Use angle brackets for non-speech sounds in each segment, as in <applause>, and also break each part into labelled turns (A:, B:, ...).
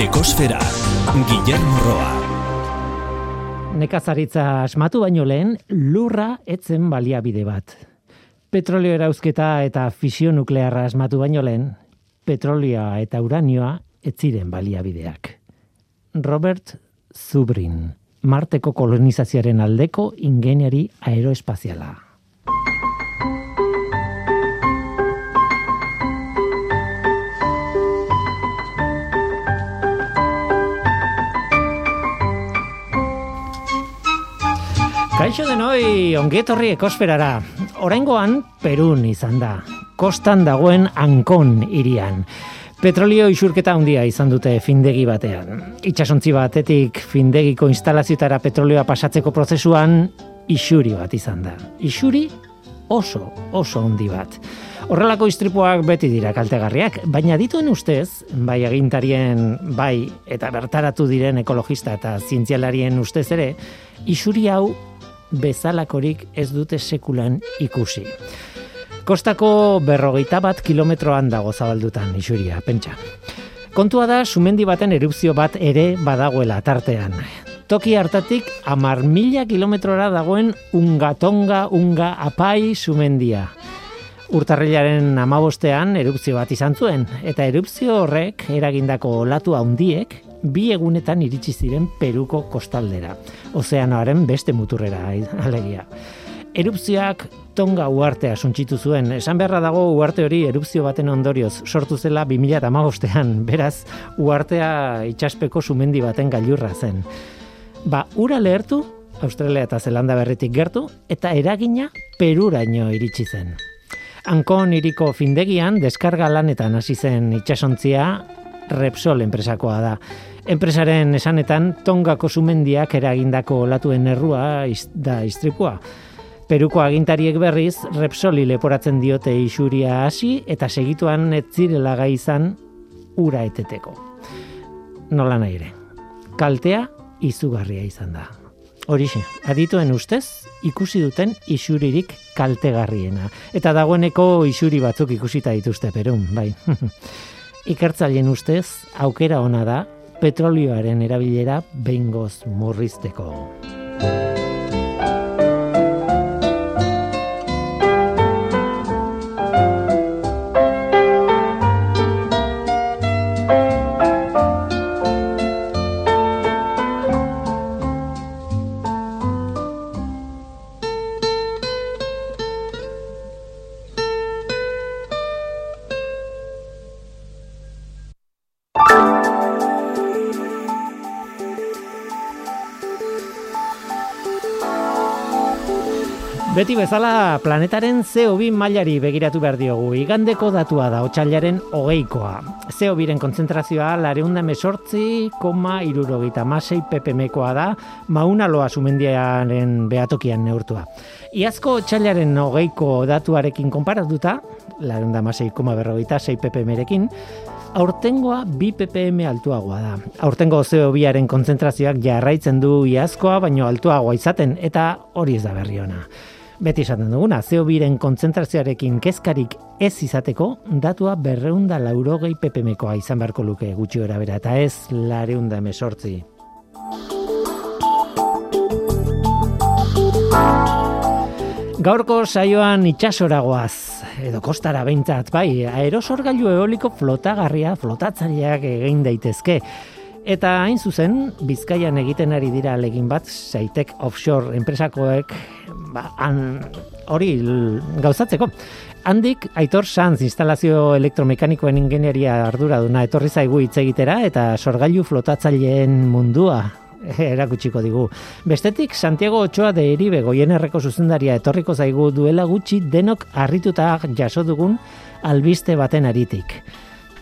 A: Ekosfera, Guillermo Roa.
B: Nekazaritza asmatu baino lehen, lurra etzen baliabide bat. Petrolio erauzketa eta fisio nuklearra asmatu baino lehen, petrolioa eta uranioa etziren baliabideak. Robert Zubrin, Marteko kolonizazioaren aldeko ingeniari aeroespaziala. Kaixo denoi, ongetorri ekosferara. Oraingoan Perun izan da. Kostan dagoen Ankon irian. Petrolio isurketa handia izan dute findegi batean. Itxasontzi batetik findegiko instalazioetara petrolioa pasatzeko prozesuan isuri bat izan da. Isuri oso, oso handi bat. Horrelako istripuak beti dira kaltegarriak, baina dituen ustez, bai agintarien, bai eta bertaratu diren ekologista eta zientzialarien ustez ere, isuri hau bezalakorik ez dute sekulan ikusi. Kostako berrogeita bat kilometroan dago zabaldutan isuria, pentsa. Kontua da, sumendi baten erupzio bat ere badagoela tartean. Toki hartatik, amar mila kilometrora dagoen ungatonga unga apai sumendia. Urtarrilaren amabostean erupzio bat izan zuen, eta erupzio horrek eragindako olatu handiek bi egunetan iritsi ziren Peruko kostaldera. Ozeanoaren beste muturrera alegia. Erupzioak tonga uartea suntxitu zuen. Esan beharra dago uarte hori erupzio baten ondorioz sortu zela 2008an. Beraz, uartea itxaspeko sumendi baten gailurra zen. Ba, ura lehertu, Australia eta Zelanda berritik gertu, eta eragina peruraino iritsi zen. Ankon iriko findegian, deskarga lanetan hasi zen itxasontzia, Repsol enpresakoa da. Enpresaren esanetan, tongako sumendiak eragindako olatuen errua da istripua. Peruko agintariek berriz, Repsoli leporatzen diote isuria hasi eta segituan ez zirela gai izan ura eteteko. Nola nahi ere. Kaltea izugarria izan da. Horixe, adituen ustez, ikusi duten isuririk kaltegarriena. Eta dagoeneko isuri batzuk ikusita dituzte perun, bai. <laughs> Ikertzaileen ustez, aukera ona da, petrolioaren erabilera behingoz murrizteko. Beti bezala planetaren CO2 mailari begiratu behar diogu. Igandeko datua da, otxailaren hogeikoa. CO2-ren konzentrazioa lareunda mesortzi, koma irurogeita masei ppmkoa da, mauna loa sumendiaren behatokian neurtua. Iazko otxailaren hogeiko datuarekin konparatuta, lareunda masei, koma berrogeita sei ppmrekin, Aurtengoa bi ppm altuagoa da. Aurtengo CO2aren konzentrazioak jarraitzen du iazkoa, baino altuagoa izaten, eta hori ez da berri ona. Beti esaten duguna, CO2ren kontzentrazioarekin kezkarik ez izateko, datua berreunda laurogei ppmkoa izan beharko luke gutxi bera eta ez lareunda emesortzi. Gaurko saioan itxasoragoaz, edo kostara behintzat, bai, aerosorgailu eoliko flotagarria, flotatzaileak egin daitezke. Eta hain zuzen, Bizkaian egiten ari dira legin bat, Saitek Offshore enpresakoek ba, hori gauzatzeko. Handik, Aitor Sanz instalazio elektromekanikoen ingenieria arduraduna etorri zaigu hitz egitera eta sorgailu flotatzaileen mundua <laughs> erakutsiko digu. Bestetik, Santiago Ochoa de Eribe goienerreko zuzendaria etorriko zaigu duela gutxi denok harrituta jaso dugun albiste baten aritik.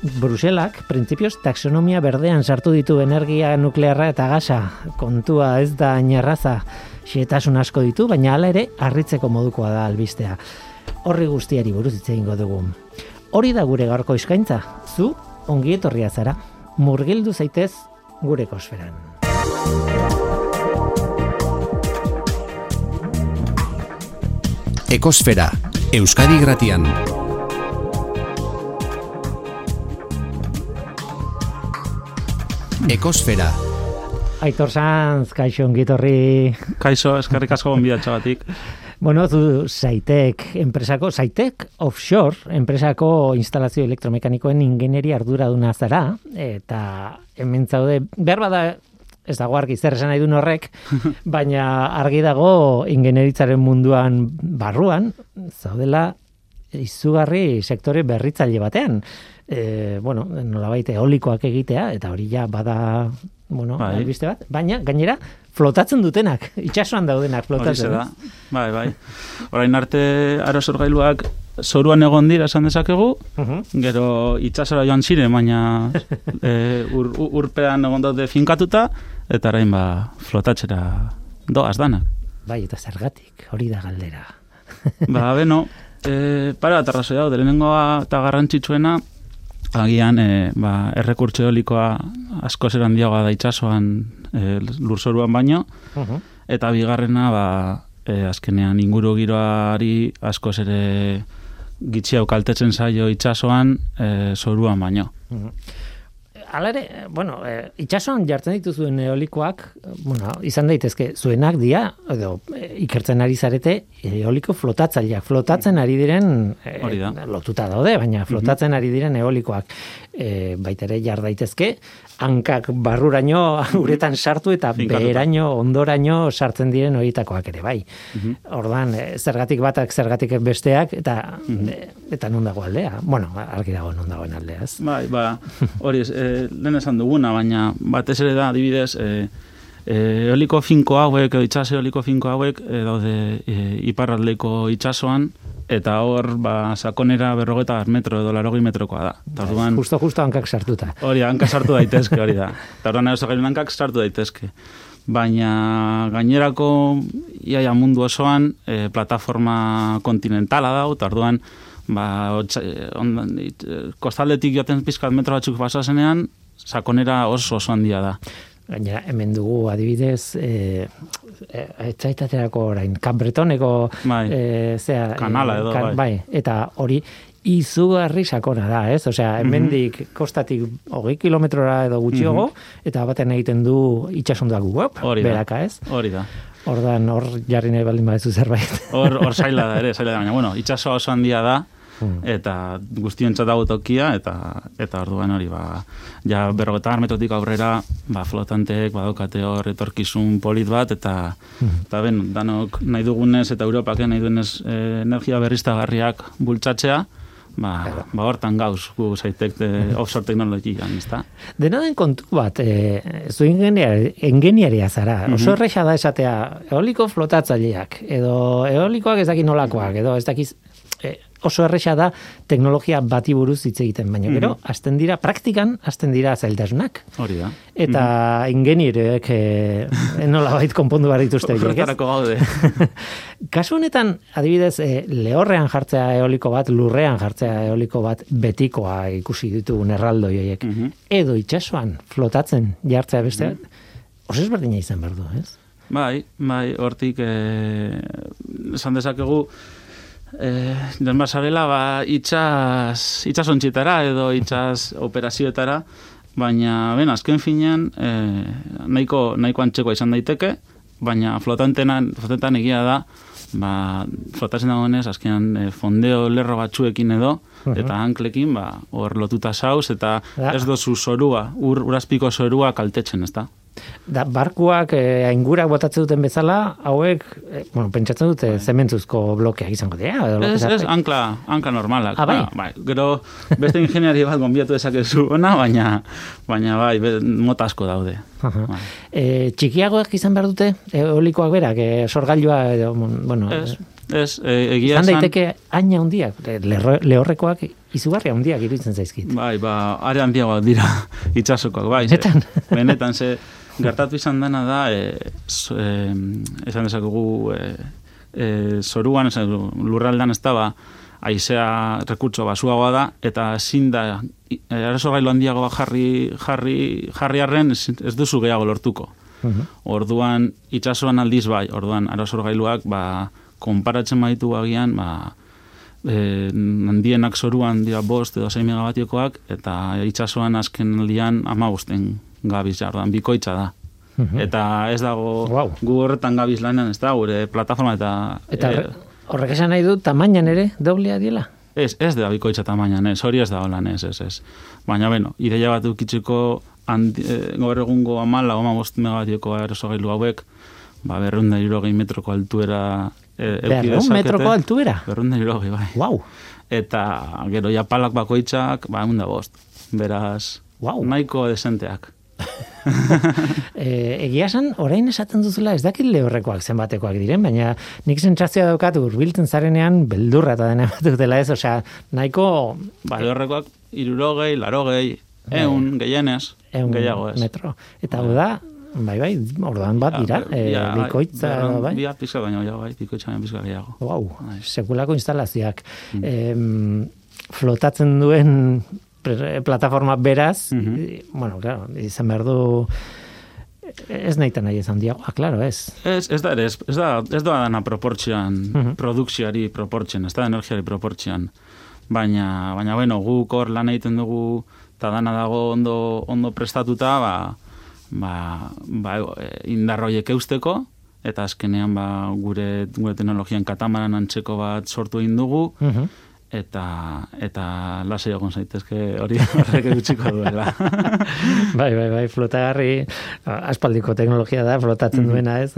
B: Bruselak, printzipioz, taxonomia berdean sartu ditu energia nuklearra eta gasa. Kontua ez da inerraza xietasun asko ditu, baina hala ere harritzeko modukoa da albistea. Horri guztiari buruz hitz egingo dugu. Hori da gure gaurko eskaintza. Zu ongi etorria zara. Murgildu zaitez gure kosferan.
A: Ekosfera, Euskadi Gratian. Ekosfera.
B: Aitor Sanz, kaixo ongitorri.
C: Kaixo, eskerrik asko gonbidatxa batik. <laughs>
B: Bueno, zu Saitek enpresako, Saitek Offshore enpresako instalazio elektromekanikoen ingenieria arduraduna zara, eta hemen zaude, behar bada ez dago argi zer esan nahi duen horrek, <laughs> baina argi dago ingenieritzaren munduan barruan, zaudela izugarri sektore berritzaile batean. E, bueno, nolabait eolikoak egitea, eta hori ja bada, bueno,
C: Bai.
B: albiste bat, baina gainera flotatzen dutenak, <laughs> itsasoan daudenak flotatzen.
C: da. Bai, bai. Orain arte aerosorgailuak zoruan egon dira esan dezakegu,
B: Mhm.
C: gero itsasora joan ziren, baina <laughs> e, ur, ur- urpean egon daude finkatuta, eta orain ba, flotatzera doaz danak.
B: Bai, eta zergatik, hori da galdera.
C: Ba, beno, e, para bat arrazoi daude, lehenengoa eta garrantzitsuena, agian e, ba, errekurtso eolikoa asko zer handiagoa da itsasoan e, lurzoruan baino,
B: Mhm.
C: eta bigarrena ba, e, azkenean inguru giroari asko ere gitxiau kaltetzen zaio itsasoan e, zoruan baino.
B: Hala ere, bueno, e, itxasoan jartzen dituzuen eolikoak, eh, bueno, izan daitezke zuenak dia, edo e, ikertzen ari zarete, eoliko flotatzaileak, flotatzen ari diren, e,
C: da.
B: lotuta daude, baina flotatzen ari diren eolikoak, e, baitere jar daitezke, hankak barruraino uretan sartu eta beheraino, ondoraino sartzen diren horietakoak ere, bai.
C: Mhm.
B: Ordan zergatik batak, zergatik besteak, eta, e, eta non dago aldea. Bueno, argi dago non dagoen aldea, ez?
C: Bai, ba, <laughs> hori ez, e, lehen esan duguna, baina batez ere da, adibidez, e, eoliko finko hauek, edo itsas eoliko finko hauek, e, daude e, iparraldeko itsasoan, eta hor, ba, sakonera berrogeta metro edo larogi metrokoa da. Eta orduan,
B: Justo, justo hankak sartuta.
C: Hori, hanka sartu <laughs> daitezke, hori da. Eta orduan aerosogailu hankak sartu daitezke. Baina gainerako iaia mundu osoan e, plataforma kontinentala da, eta orduan ba, otsa, e, ondan, it, e, kostaldetik joaten pizkat metro batzuk pasazenean, sakonera oso oso handia da.
B: Gainera, hemen dugu adibidez, e, e, etzaitaterako orain, kanbretoneko
C: Bai.
B: e, zea,
C: Kanala edo, bai.
B: bai. Eta hori izugarri sakona da, ez? Osea,
C: Mhm.
B: hemendik kostatik hogei kilometrora edo gutxiago, eta baten egiten du itxasondoak
C: Hori da.
B: beraka, ez?
C: Hori da.
B: Ordan hor jarri nahi baldin badezu zerbait.
C: Hor, hor zaila <laughs> da ere, zaila da, baina, bueno, itxasoa oso handia da,
B: Hmm.
C: eta guztiontzat dago tokia, eta eta orduan hori, ba, ja berrogeta metrotik aurrera, ba, flotanteek badaukate hor etorkizun polit bat, eta, eta ben, danok nahi dugunez, eta Europak nahi duenez e, energia berriztagarriak bultzatzea, ba, ba hortan gauz, gu zaitek e, <laughs> offshore teknologian, ezta?
B: Dena den kontu bat, e, zu ingeniari- ingeniaria zara, oso erresa da esatea eoliko flotatzaileak, edo eolikoak ez daki nolakoak, edo ez dakiz, e, oso erresa da teknologia bati buruz hitz egiten, baina gero, hasten dira, praktikan, hasten dira zailtasunak.
C: Hori da.
B: Eta ingenieroek e, <laughs> nolabait konpondu behar dituzte horiek, ez?
C: Horretarako gaude. <laughs>
B: Kasu honetan, adibidez, e, lehorrean jartzea eoliko bat, lurrean jartzea eoliko bat betikoa ikusi ditugun erraldoi horiek.
C: Mhm.
B: Edo itsasoan flotatzen jartzea beste bat, oso ezberdina izan behar du, ez?
C: Bai, bai, hortik eh, esan dezakegu eh, joan basarela ba, itxas, itxasontxitara edo itxas operazioetara, baina, ben, azken finean eh, nahiko, nahiko antzekoa izan daiteke, baina flotantenan, flotantenan egia da, ba, flotatzen dagoenez, azkenan eh, fondeo lerro batzuekin edo, eta hanklekin, ba, hor lotuta sauz, eta ez dozu zorua, ur, urazpiko zorua kaltetzen, ez da?
B: Barkuak e, aingurak botatzen duten bezala, hauek, e, bueno, pentsatzen dute zementuzko blokeak izango dira.
C: Ez, ez,
B: zarte-
C: ankla, ankla normalak.
B: Ah, bai?
C: Ba, bai. Gero, beste ingeniari bat gonbiatu dezakezu ona, baina, baina bai, mota asko daude. Bai.
B: E, txikiagoak izan behar dute, eolikoak berak, e, sorgailua, edo, bueno,
C: Ez, ez, e, egia
B: izan
C: esan,
B: daiteke aina handiak, lerro- lehorrekoak izugarri handiak iruditzen zaizkit.
C: bai, ba, are handiagoak dira <laughs> itxasokoak, bai.
B: Benetan?
C: benetan, ze, gertatu izan dena da, e, so, e, esan dezakegu, e, e, zoruan, esan, lurraldan ez da, ba, aizea rekurtso basuagoa da, eta ezin da, e, arazo gailu handiago bat jarri, jarri, jarri arren, ez, duzu gehiago lortuko.
B: Mhm.
C: Orduan, itsasoan aldiz bai, orduan, arasorgailuak, ba, konparatzen baitu agian, ba, e, handienak zoruan dira bost edo 6 megabatiokoak, eta itsasoan azken aldian ama bosten gabiz jardan, bikoitza da.
B: Mhm.
C: Eta ez dago
B: Guau.
C: gu horretan gabiz lanean, ez da, gure plataforma eta...
B: Eta
C: eh,
B: horre- horrek esan nahi du tamainan ere doblea diela.
C: Ez, ez da bikoitza tamainan, ez, hori ez da holan, ez, ez, ez. Baina, bueno, ideia bat ukitzeko handi, e, gaur egungo amala, oma bost megabatioko aerosogailu hauek, ba, berrunda irogei metroko altuera e,
B: Berrehun
C: dezakete.
B: metroko altuera.
C: Berrunda irogei, bai.
B: Wow.
C: Eta gero japalak bakoitzak, ba, egun da bost. Beraz,
B: Guau.
C: nahiko desenteak. <laughs>
B: E, egia esan, orain esaten duzula ez dakit lehorrekoak zenbatekoak diren, baina nik sentsazioa daukat urbiltzen zarenean beldurra eta dena bat dela ez, osea, nahiko
C: Ba, horrekoak irurogei, larogei, eun, gehienez,
B: ehun
C: gehiago ez.
B: metro. Eta hau da, bai bai, orduan bat dira,
C: Ja,
B: e,
C: ja, bai,
B: bikoitza,
C: berrehun-
B: bai.
C: Bia pizka baino gehiago, bai, bikoitza baino pizka gehiago.
B: Wow,
C: Bai.
B: sekulako instalazioak.
C: Mm.
B: Em, flotatzen duen plataforma beraz,
C: Mhm.
B: i- bueno, claro, izan behar du ez nahi nahi ez handiagoa, claro, ez.
C: Ez, ez da ere, ez, ez da, ez da dana proportzioan,
B: Mhm.
C: produkzioari proportzioan, ez da energiari proportzioan. Baina, baina, bueno, guk hor lan egiten dugu, eta dana dago ondo, ondo prestatuta, ba, ba, ba, e, indar horiek eusteko, eta azkenean ba, gure, gure teknologian katamaran antzeko bat sortu egin dugu,
B: Mhm.
C: Eta eta lasai egon zaitezke hori horrek utziko duela. <laughs>
B: bai, bai, bai, flotagarri, aspaldiko teknologia da, flotatzen
C: Mhm.
B: duena, ez?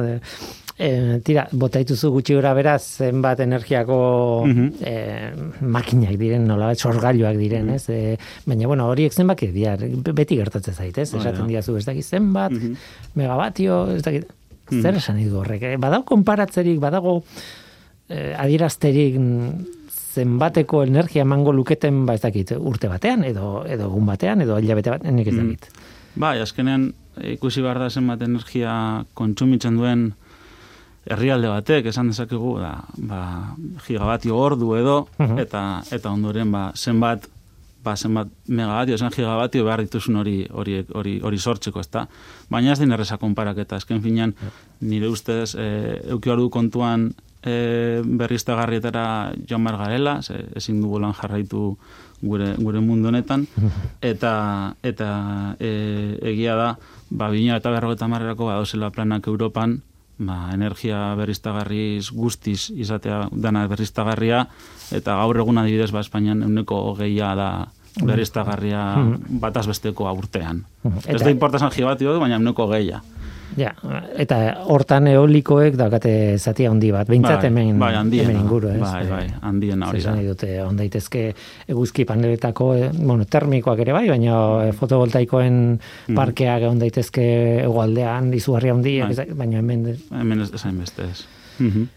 B: E, tira, botaituzu gutxi gora beraz, zenbat energiako
C: Mhm.
B: e, makinak diren, nolabait sorgailuak diren, ez? E, baina, bueno, horiek zenbaki dira, beti gertatzen zait, ez?
C: Bai.
B: Esaten diazu, ez dakit zenbat,
C: Mhm.
B: megabatio, ez dakit, zer
C: Mhm.
B: esan ditu horrek, eh? badago konparatzerik, badago eh, adierazterik mm, zenbateko energia emango luketen, ba ez dakit, urte batean, edo edo egun batean, edo hilabete batean, nik ez
C: Mm.
B: dakit.
C: Bai, azkenean ikusi behar da zenbat energia kontsumitzen duen herrialde batek, esan dezakegu, da, ba, gigabatio ordu edo,
B: Mhm.
C: eta eta ondoren ba, zenbat ba, zenbat megabatio, zen gigabatio behar dituzun hori hori, hori, hori sortzeko, ezta? Baina ez din erreza konparaketa, azken finean, nire ustez, e, euki behar du kontuan e, berriztagarrietara joan behar garela, ze, ezin dugu lan jarraitu gure, gure mundu honetan, <laughs> eta eta e, egia da, ba, bina eta berrogeta marrerako badauzela planak Europan, ba, energia berriztagarriz guztiz izatea dana berriztagarria, eta gaur egun adibidez, ba, Espainian euneko hogeia da berriztagarria bataz besteko urtean.
B: Mhm.
C: Ez
B: Eta-
C: da importazan gigatio, baina euneko hogeia.
B: Ja, eta hortan eolikoek daukate zati handi bat, behintzat
C: Bai,
B: hemen,
C: bai, handiena.
B: hemen inguru, ez?
C: Bai, bai, handiena hori
B: Esan
C: da.
B: dute, on daitezke eguzki paneletako, eh, bueno, termikoak ere bai, baina eh, fotovoltaikoen parkeak egon daitezke egualdean, izugarri handiak,
C: Bai.
B: baina hemen
C: Hemen ez esain beste ez. Mhm.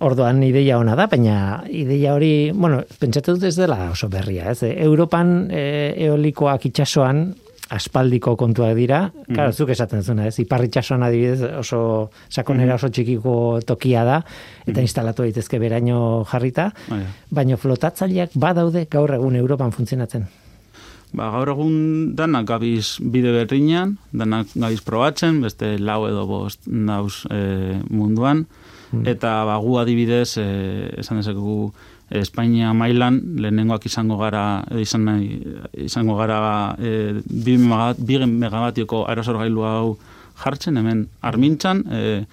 B: Orduan ideia ona da, baina ideia hori, bueno, pentsatu dut ez dela oso berria, ez? Europan e, eolikoak itsasoan aspaldiko kontuak dira, claro, zuk esaten zuna, ez? Ipar itsasoan adibidez oso sakonera oso txikiko tokia da eta instalatu daitezke beraino jarrita,
C: Bai.
B: baina flotatzaileak badaude gaur egun Europan funtzionatzen.
C: Ba, gaur egun danak gabiz bide berriñan, danak gabiz probatzen, beste lau edo bost dauz e, munduan, eta ba, gu adibidez, e, esan dezakegu, Espainia mailan lehenengoak izango gara izan izango gara e, bi, megabat, bi megabatioko aerosorgailu hau jartzen hemen armintzan e,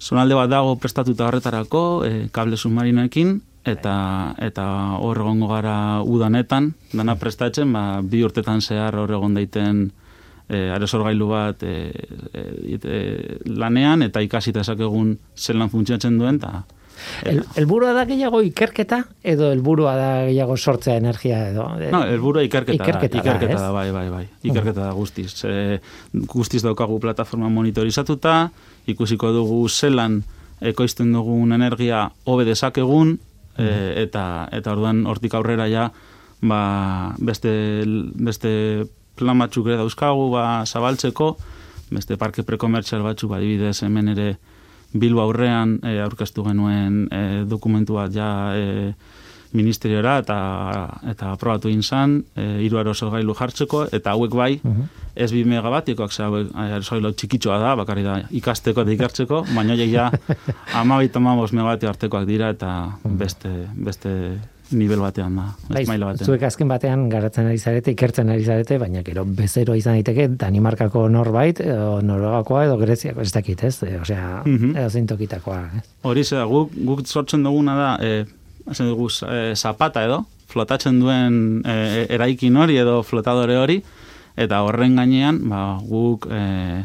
C: zonalde bat dago prestatuta horretarako e, kable submarinoekin eta eta hor egongo gara udanetan dana prestatzen ba, bi urtetan zehar hor egon daiten e, aerosorgailu bat e, e, e, lanean eta ikasita esakegun zelan funtzionatzen duen eta
B: El, elburua da gehiago ikerketa edo helburua da gehiago sortzea energia edo
C: No, helburua ikerketa,
B: Ikerketa da,
C: da, ikerketa
B: ez?
C: da, bai, bai, bai. Ikerketa da guztiz. E, guztiz daukagu plataforma monitorizatuta, ikusiko dugu zelan ekoizten dugun energia hobe dezakegun, e, eta, eta orduan hortik aurrera ja, ba, beste, beste plan batzuk ere dauzkagu, ba, zabaltzeko, beste parke prekomertzial batzuk, ba, adibidez hemen ere Bilbo aurrean e, aurkeztu genuen e, dokumentu bat ja e, ministeriora eta eta aprobatu egin zan, e, hiru aerosogailu jartzeko eta hauek bai, ez bi megabatikoak, ze hauek aerosogailu txikitxoa da, bakarri da ikasteko eta ikertzeko, baina ja <laughs> 12 15 megabatio artekoak dira eta beste beste nivel batean da,
B: Bai,
C: ez maila batean.
B: zuek azken batean garatzen ari zarete, ikertzen ari zarete, baina gero bezero izan daiteke Danimarkako norbait, edo Norvegakoa edo Greziako, ez dakit, ez? E, osea,
C: Mhm.
B: edo zintokitakoa?
C: Hori ze da, guk, guk sortzen duguna da, e, dugu, e, zapata edo, flotatzen duen e, eraikin hori edo flotadore hori, eta horren gainean, ba, guk e,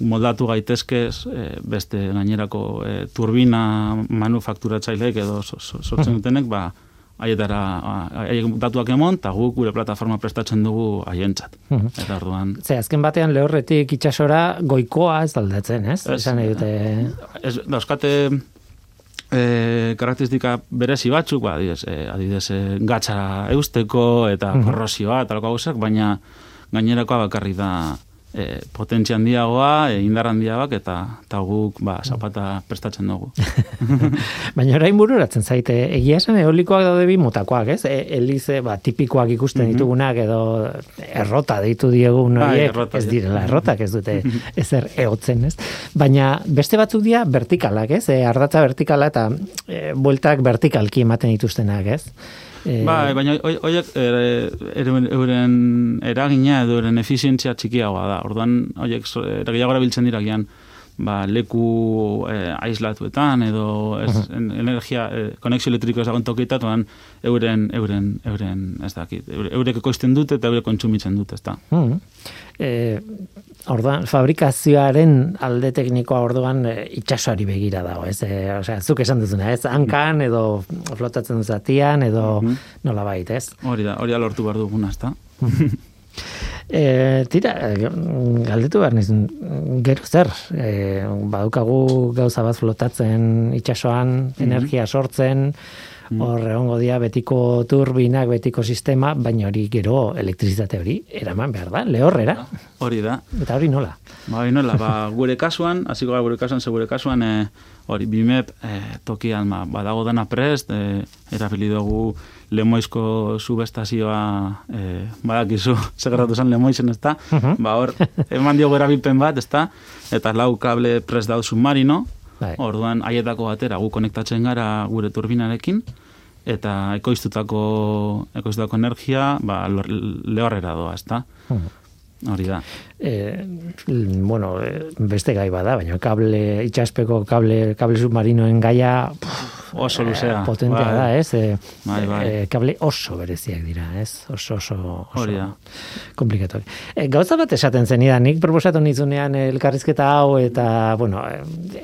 C: moldatu gaitezke e, beste gainerako e, turbina manufakturatzaileek edo so- so- sortzen dutenek, ba, haietara, a- haiek datuak emon, eta guk gure plataforma prestatzen dugu haientzat.
B: Mhm.
C: Eta orduan,
B: Ze, azken batean lehorretik itxasora goikoa ez aldatzen, ez?
C: Ez.
B: Esan nahi dute...
C: ez, dauzkate e, karakteristika berezi batzuk, ba, adibidez, e, adibidez e, gatza eusteko eta
B: Mhm.
C: korrosioa eta lako gauzak, baina gainerakoa bakarrik da e, potentzia handiagoa, e, indar handiagoak eta, eta guk ba, zapata prestatzen dugu. <laughs>
B: Baina orain bururatzen zaite, egia esan eolikoak daude bi mutakoak, ez? E, elize, ba, tipikoak ikusten
C: Mhm.
B: ditugunak edo errota deitu diegun
C: Bai,
B: horiek,
C: errota,
B: ez direla errotak, ez dute <laughs> ezer eotzen, ez? Baina beste batzuk dira vertikalak, ez? E, ardatza vertikala eta e, bueltak vertikalki ematen dituztenak, ez? E,
C: Bai, baina horiek euren, eragina edo euren efizientzia txikiagoa da. Orduan, horiek eragiago erabiltzen dira gian, ba, leku eh, aislatuetan edo ez, en- energia, eh, konexio elektriko ezagun tokitatuan euren, euren, euren, ez dakit, eure- eurek ekoizten dute eta eurek kontsumitzen dute, ez da.
B: Mm. E, orduan, fabrikazioaren alde teknikoa orduan e, itxasoari begira dago, ez? E, osea, zuk esan duzuna, ez? Hankan edo flotatzen du zatian edo nola bait, ez?
C: Hori da, hori da lortu behar duguna, ez da.
B: E, tira, galdetu behar nizun, gero zer, e, badukagu gauza bat flotatzen itxasoan, energia sortzen, hor egongo dira betiko turbinak, betiko sistema, baina hori gero elektrizitate hori eraman behar da, lehorrera,
C: Hori da.
B: eta hori nola?
C: Ba, hori nola, ba, gure kasuan, hasiko gara gure kasuan, ze gure kasuan, e, hori, bimep e, tokian, ba, badago dena prest, e, erabili dugu lemoizko subestazioa, e, badakizu, <laughs> segerratu zen lemoizen, ez da? Ba, hor, eman diogu erabilpen bat, ez da? Eta lau kable prest daud submarino,
B: Bai.
C: orduan haietako batera gu konektatzen gara gure turbinarekin, eta ekoiztutako, ekoiztutako energia, ba, lehorrera doa, ez da? Hori da.
B: E, bueno, e, beste gai bada, baina kable, itxaspeko kable, kable submarinoen gaia pff,
C: Oso luzea.
B: potentea
C: Bai.
B: da, ez? E,
C: Bai, bai.
B: e, kable oso bereziak dira, ez? Oso, oso, oso
C: Hori da.
B: komplikatu. E, gauza bat esaten zenidan, nik proposatu nizunean elkarrizketa hau, eta, bueno,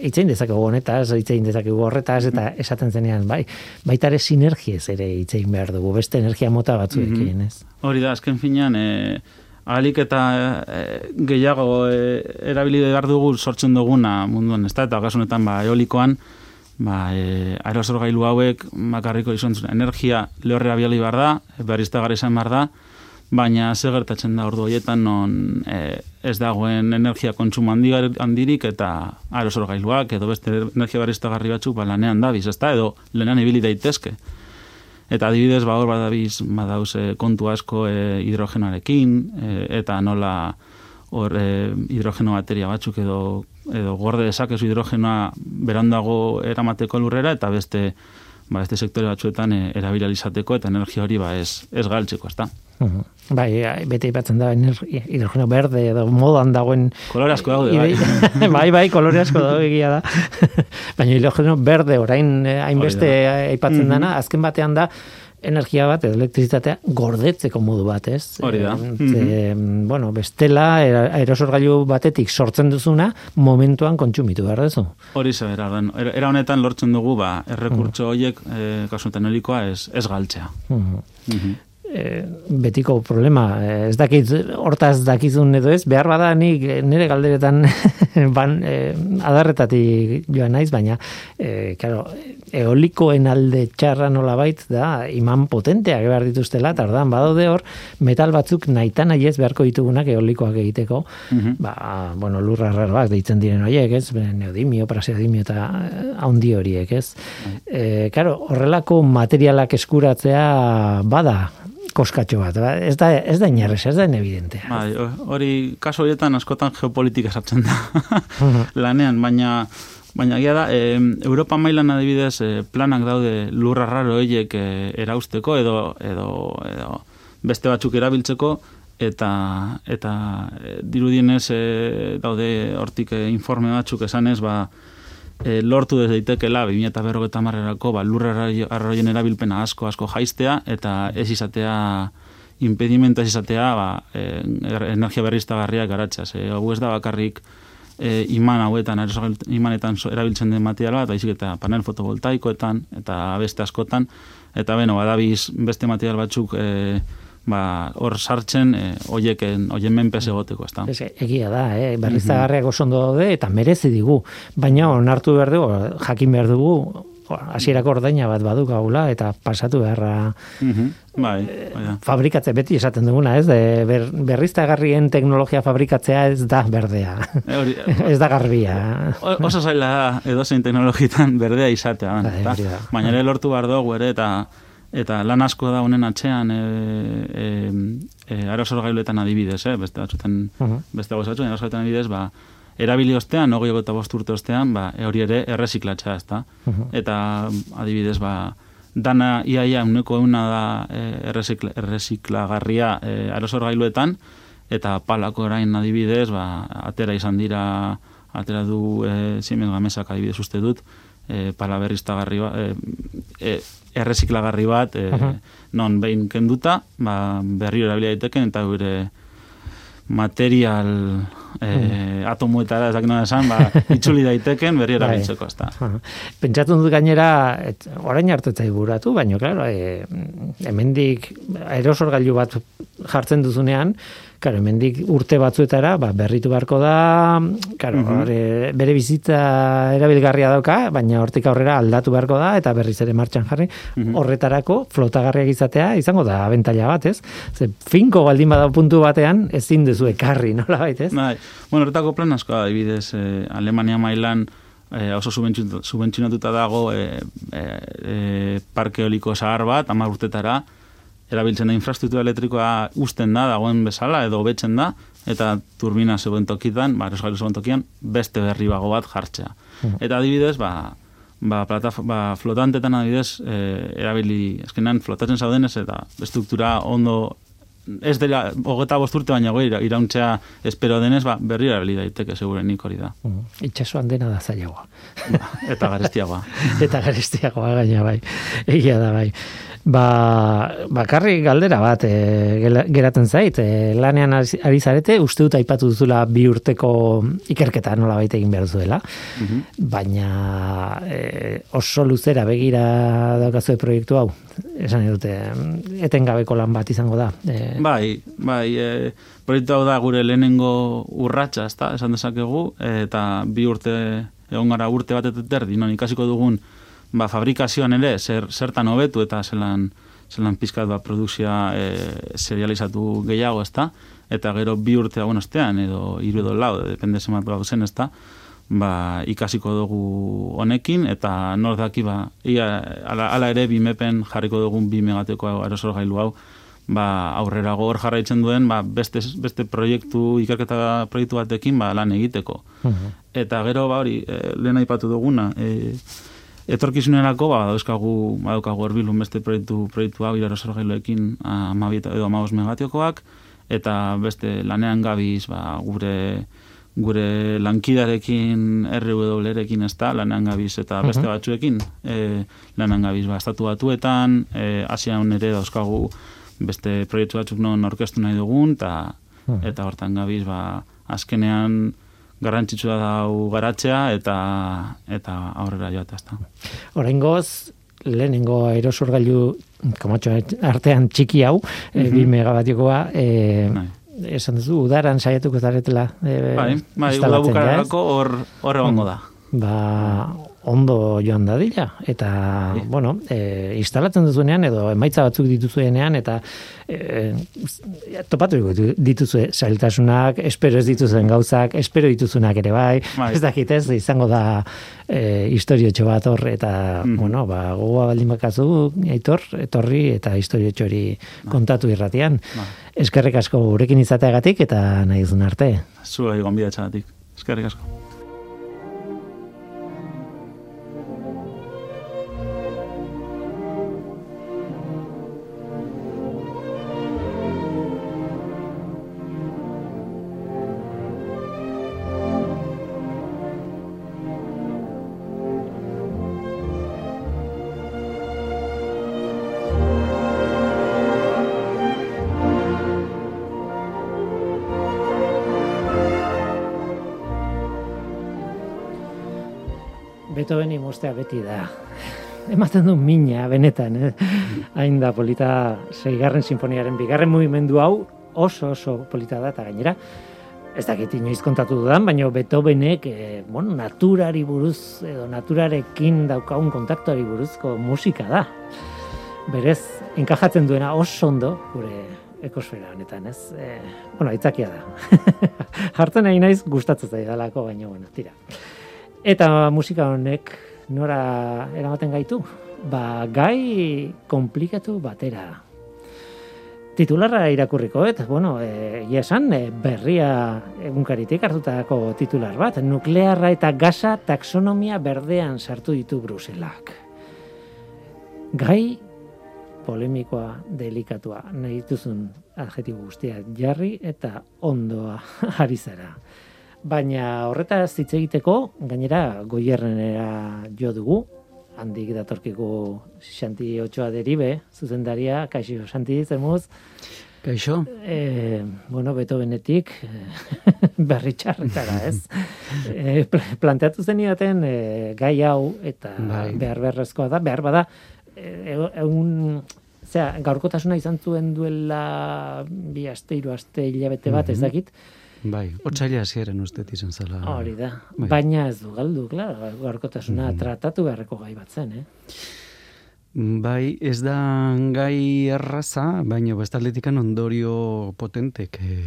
B: itzein dezakegu honetaz, itzein dezakegu horretaz, eta esaten zenean, bai, baita ere sinergiez ere itzein behar dugu, beste energia mota batzuekin, ez?
C: Hori da, azken finean, e, ahalik eta e, gehiago e, erabili behar dugu sortzen duguna munduan, ez da, eta kasunetan, ba, eolikoan, ba, e, aerosorgailu hauek makarriko izan zuen energia lehorrera biali behar da, berriztagarri izan behar da, baina ze gertatzen da ordu horietan non e, ez dagoen energia kontsumo handigar- handirik eta aerosorgailuak edo beste energia berriztagarri batzuk ba, lanean dabiz, ez da, edo lanean ibili daitezke. Eta adibidez, ba, hor badabiz, badauz kontu asko e, hidrogenoarekin, e, eta nola hor e, hidrogeno bateria batzuk edo, edo gorde dezakezu hidrogenoa berandago eramateko lurrera, eta beste, ba, beste sektore batzuetan e, erabilializateko eta energia hori ba, ez, ez galtzeko, ez?
B: Mhm. Bai, ai, bete ipatzen da hidrogeno berde edo modan dagoen
C: Kolore asko daude,
B: Idei- <laughs> bai, bai, kolore asko daude egia da. <laughs> Baina hidrogeno berde orain eh, hainbeste aipatzen dana, azken batean da energia bat, edo elektrizitatea gordetzeko modu bat, ez?
C: Hori da.
B: Eh, Ze, bueno, bestela aerosorgailu batetik sortzen duzuna momentuan kontsumitu behar duzu.
C: Hori ze, era, era, era honetan lortzen dugu, ba, errekurtso horiek, e, kasunetan helikoa, ez, ez galtzea.
B: Mhm.
C: Mhm.
B: E, betiko problema. Eh, Ez dakit hortaz dakizun edo ez, behar bada nik eh, nire galderetan <laughs> ban, e, adarretatik joan naiz, baina e, claro, eolikoen alde txarra nola bait da iman potenteak behar dituztela, eta ordan badaude hor metal batzuk nahitan nahi ez beharko ditugunak eolikoak egiteko,
C: Mhm.
B: ba, bueno, lurra raroak deitzen diren horiek, ez, neodimio, praseodimio eta eh, haundi horiek, ez. E, claro, horrelako materialak eskuratzea bada koskatxo bat, ba, ez da, ez da inerrez, ez da evidentea.
C: Bai, ho- hori kaso horietan askotan geopolitika sartzen da <laughs> lanean, baina Baina gira da, e, Europa mailan adibidez e, planak daude lurra raro horiek e, erausteko edo, edo, edo beste batzuk erabiltzeko, eta eta e, dirudienez e, daude hortik e, informe batzuk esanez, ba, e, lortu ez daitekela 2050 marrerako ba, lurra arroien erabilpena asko asko jaistea eta ez izatea impedimento ez izatea ba, e, energia berriztagarriak garatzea. Ze, hau ez da bakarrik e, iman hauetan, imanetan erabiltzen den material bat, baizik eta panel fotovoltaikoetan eta beste askotan, eta beno, badabiz beste material batzuk e, ba, hor sartzen e, oieken, oien menpez egoteko, ez da?
B: egia da, eh? berriztagarriak oso ondo daude, eta merezi digu, baina onartu behar dugu, jakin behar dugu, hasierako ordaina bat badu gaula eta pasatu beharra
C: mm bai, bai
B: fabrikatze beti esaten duguna, ez? De ber, berriztagarrien teknologia fabrikatzea ez da berdea. E, <laughs> ez da garbia.
C: oso zaila da edozein teknologitan berdea izatea, bai, baina ere lortu bar dugu ere eta eta lan asko da honen atzean e, e, e, aerosol gailuetan adibidez, eh? beste batzuten, uh -huh. beste gozatxu, aerosol adibidez, ba, erabili ostean, hogei eta bost urte ostean, ba, e hori ere erreziklatza, ez da? Eta adibidez, ba, dana iaia uneko euna da e, errezikla, erreziklagarria e, aerosol gailuetan, eta palako orain adibidez, ba, atera izan dira, atera du e, Siemens Gamesak adibidez uste dut, e, pala berriztagarri ba, e, e, erreziklagarri bat, e, non behin kenduta, ba, berri erabilia daiteken, eta gure material e, uh atomuetara ezak nola esan, ba, <laughs> itxuli daiteken berri bai. erabiltzeko, ez da.
B: Pentsatu dut gainera, et, orain hartetzai buratu, baina, klaro, e, hemendik aerosorgailu bat jartzen duzunean, Claro, mendik urte batzuetara, ba, berritu beharko da, claro, uh bere bizitza erabilgarria dauka, baina hortik aurrera aldatu beharko da, eta berriz ere martxan jarri, horretarako flotagarriak izatea, izango da, abentaila bat, ez? Ze, finko baldin bada puntu batean, ezin duzu ekarri, <laughs> nola baita, ez?
C: Bai, bueno, horretako plan asko, adibidez, eh, Alemania mailan, eh, oso subentzionatuta dago eh, eh, eh, parke oliko zahar bat, amar urtetara, erabiltzen da infrastruktura elektrikoa usten da, dagoen bezala, edo betzen da, eta turbina zegoen tokitan, ba, erosgailu zegoen tokian, beste berri bago bat jartzea. Mm. Eta adibidez, ba, ba, plata, ba, flotantetan adibidez, e, erabili, eskenean flotatzen zaudenez, eta estruktura ondo, ez dela, hogeta bosturte baina goi, irauntzea espero denez, ba, berri erabili daiteke, segure nik hori da.
B: Mm. Itxasuan dena da zailagoa.
C: Ba, eta garestiagoa. <laughs>
B: eta garestiagoa gaina bai. Egia da bai. Ba, bakarri galdera bat e, geratzen zait, e, lanean ari zarete, uste dut aipatu duzula bi urteko ikerketa nola baita egin behar zuela, mhm. baina e, oso luzera begira daukazu proiektu hau, esan dute, etengabeko lan bat izango da.
C: E, bai, bai, e, proiektu hau da gure lehenengo urratsa, ezta, esan dezakegu, eta bi urte, egon gara urte bat eterdi, non ikasiko dugun, ba, fabrikazioan ere zer, zertan hobetu eta zelan, zelan pizkat ba, produkzioa e, serializatu gehiago ezta, eta gero bi urtea bueno, estean, edo hiru edo lau, depende zemat zen ezta, ba, ikasiko dugu honekin, eta nor daki ba, ia, ala, ala ere bimepen jarriko dugun bi megateko aerosol gailu hau, ba, aurrera hor jarraitzen duen ba, beste, beste proiektu, ikerketa proiektu batekin ba, lan egiteko. Eta gero, ba, hori, e, lehen aipatu duguna, e, etorkizunerako ba dauzkagu badaukagu erbilun beste proiektu proiektu hau iraro sorgailuekin 12 edo 15 megatiokoak eta beste lanean gabiz ba, gure gure lankidarekin RW-erekin ez da, lanean gabiz eta beste batzuekin e, lanean gabiz ba, estatu batuetan, e, asian ere dauzkagu beste proiektu batzuk non orkestu nahi dugun, eta, eta hortan gabiz ba, azkenean garrantzitsua da garatzea eta eta aurrera joatea ezta.
B: Oraingoz lehenengo aerosorgailu kamatxo artean txiki hau, mm -hmm. 2 megabatikoa, eh esan duzu udaran saiatuko zaretela
C: eh bai, bai, hor hor egongo da.
B: Ba, ondo joan dadila eta bueno, e, instalatzen duzuenean edo emaitza batzuk dituzuenean eta e, topatu dituzue zailtasunak, espero ez dituzuen gauzak, espero dituzunak ere bai, bai. ez dakit ez, izango da e, historio bat hor eta mm. bueno, ba, gogoa baldin bakazu eitor, etorri eta historio hori bai. kontatu irratian. Bai. Eskerrik asko gurekin izateagatik eta nahi arte.
C: Zua egon bidatxagatik. Eskerrik asko.
B: Ematen du mina, benetan, eh? hain da polita zeigarren sinfoniaren bigarren mugimendu hau oso oso polita da, eta gainera, ez dakit inoiz kontatu dudan, baina Beethovenek, e, bueno, naturari buruz, edo naturarekin daukagun kontaktuari buruzko musika da. Berez, enkajatzen duena oso ondo, gure ekosfera honetan, ez? E, bueno, aitzakia da. <laughs> Hartzen nahi naiz gustatzen zaidalako, baina, bueno, tira. Eta musika honek nora eramaten gaitu? Ba, gai komplikatu batera titularra irakurriko, eta, bueno, egia esan, e, berria egunkaritik hartutako titular bat, nuklearra eta gasa taxonomia berdean sartu ditu Bruselak. Gai polemikoa, delikatua, nahi dituzun adjetibo guztia jarri eta ondoa <laughs> ari zara. Baina horretaz hitz egiteko, gainera goierrenera jo dugu, handik datorkigu Xanti Otxoa deribe, zuzendaria, kaixo Xanti, zemuz?
D: Kaixo?
B: E, bueno, beto benetik, <laughs> berri txarretara, ez? <laughs> e, planteatu zen e, gai hau, eta bai. behar beharrezkoa da, behar bada, egun, zera, gaurkotasuna izan zuen duela bi aste, iru aste, hilabete bat, ez mhm. dakit,
D: Bai, otxaila ziren uste izan zela.
B: Hori da, bai. baina ez du galdu, klar, gorkotasuna mm tratatu beharreko gai bat zen, eh?
D: Bai, ez da gai erraza, baina bestaldetikan ondorio potentek e,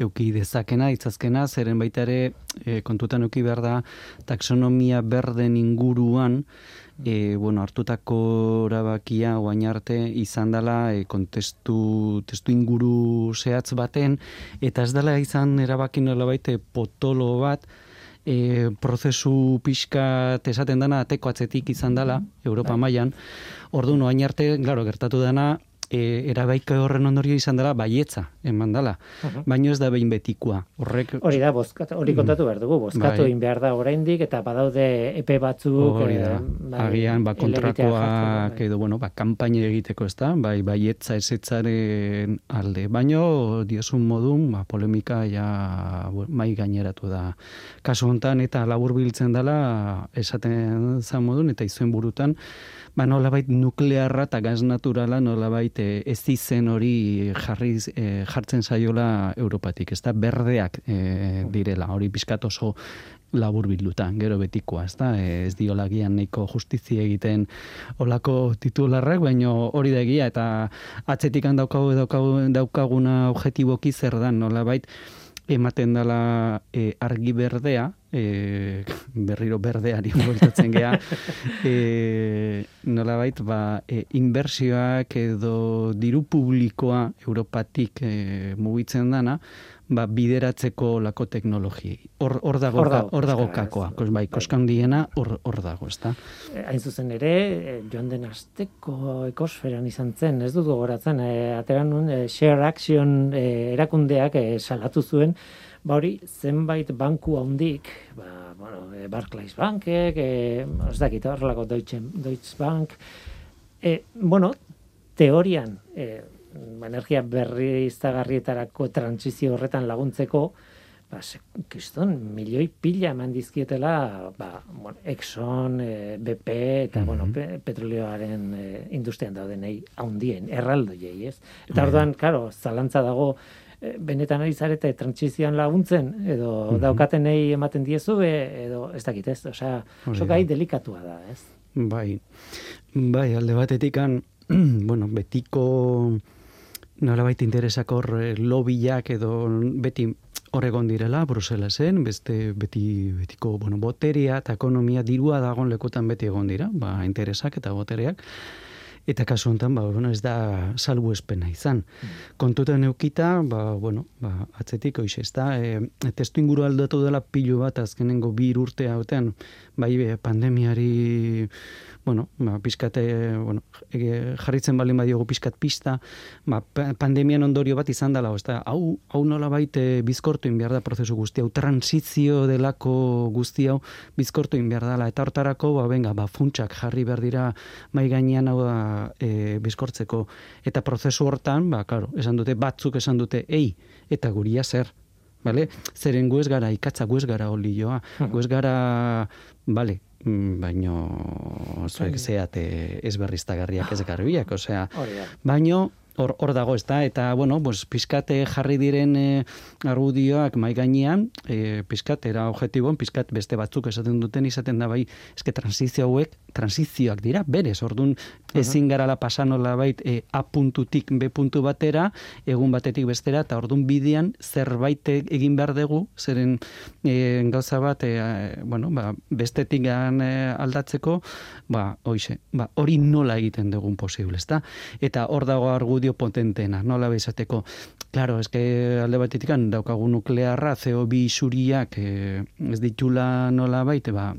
D: euki dezakena, itzazkena, zeren baita ere e, kontutan euki behar da taksonomia berden inguruan, e, bueno, hartutako erabakia oain arte izan dela e, kontestu testu inguru zehatz baten eta ez dela izan erabaki nola baite potolo bat e, prozesu pixka esaten dana ateko atzetik izan dela Europa bai. mailan orduan oain arte, claro, gertatu dana e, erabaiko horren ondorio izan dela baietza eman dela. Baino ez da behin betikoa. Horrek
B: Hori da, bozkatu, hori kontatu behar dugu, bozkatu bai. behar da oraindik eta badaude epe batzuk
D: hori da. E, bai, Agian ba kontrakoak bai. edo bueno, ba kanpaina egiteko, ezta? Bai, baietza esetzaren alde. Baino diosun modun, ba polemika ja mai gaineratu da. Kasu hontan eta laburbiltzen dela esaten za modun eta izuen burutan ba nolabait nuklearra eta gaz naturala nolabait e, ez izen hori jarriz, e, jartzen saiola Europatik, ez da berdeak e, direla, hori pizkat oso labur bilduta, gero betikoa, ez da, ez diolagian nahiko justizia egiten olako titularrak, baino hori da egia, eta atzetik daukagu, daukagu, daukaguna objetiboki zer da, nolabait, ematen dela e, argi berdea, e, <laughs> berriro berdeari <laughs> voltatzen gea, e, nola bait, ba, e, inbersioak edo diru publikoa Europatik e, mugitzen dana, ba, bideratzeko lako teknologiei. Hor, hor dago, hor dago, kakoa. Kos, bai, koskan diena hor, hor dago, ezta?
B: Eh, hain zuzen ere, eh, joan den azteko ekosferan izan zen, ez dut gogoratzen, e, ateran nun, share action erakundeak salatu zuen, ba hori, zenbait banku handik, ba, bueno, Barclays Bankek, e, ez dakit, horrelako Deutsche, Deutsche Bank, e, bueno, teorian, e, energia berri izagarrietarako transizio horretan laguntzeko, ba, kiston, milioi pila eman dizkietela, ba, bueno, Exxon, e, eh, BP, eta, mm -hmm. bueno, pe, petrolioaren e, industrian daudenei haundien, erraldo jei, ez? Eta orduan, karo, zalantza dago, e, benetan ari zarete transizioan laguntzen, edo mm -hmm. daukatenei ematen diezu, edo ez dakit, ez? Osea, oso gai delikatua da, ez?
D: Bai, bai, alde batetik <clears throat> bueno, betiko nola baita interesak hor eh, lobiak edo beti horregon direla, Bruselasen, beste beti, betiko bueno, boteria eta ekonomia dirua dagon lekutan beti egon dira, ba, interesak eta botereak. Eta kasu honetan, ba, bueno, ez da salbu espena izan. Mm. Kontutan eukita, ba, bueno, ba, atzetik hoiz ez da, e, testu inguru aldatu dela pilu bat azkenengo bi urte hautean, bai pandemiari bueno, ba, pizkate, bueno, jarritzen baldin badiogu pizkat pista, ba, pandemian ondorio bat izan dela, ez hau, hau nola baite bizkortu inbiar da prozesu guzti, hau transizio delako guzti hau bizkortu inbiar dela, eta hortarako, ba, venga, ba, funtsak jarri behar dira mai gainean hau da e, bizkortzeko, eta prozesu hortan, ba, karo, esan dute, batzuk esan dute, ei, eta guria zer, Vale? Zeren gu ez gara ikatza, gu ez gara olioa, gu ez gara, vale, baino zuek zeate ez berriztagarriak ez garbiak, osea, baino hor, hor dago, ez da, eta, bueno, pues, pizkate jarri diren e, argudioak mai gainean, e, pizkat, era objetibon, pizkat beste batzuk esaten duten izaten da bai, eske transizio hauek, transizioak dira, berez, orduan ezin gara la pasanola bait e, A puntutik B puntu batera, egun batetik bestera, eta orduan bidean zerbait egin behar dugu, zeren e, gauza bat, e, bueno, ba, bestetik gan aldatzeko, ba, hoize, ba, hori nola egiten dugun posible, ez da? Eta hor dago argudio argudio potentena, nola bezateko. Claro, es que alde batetik daukagu nuklearra, CO2 isuriak eh, ez ditula nola baite, ba,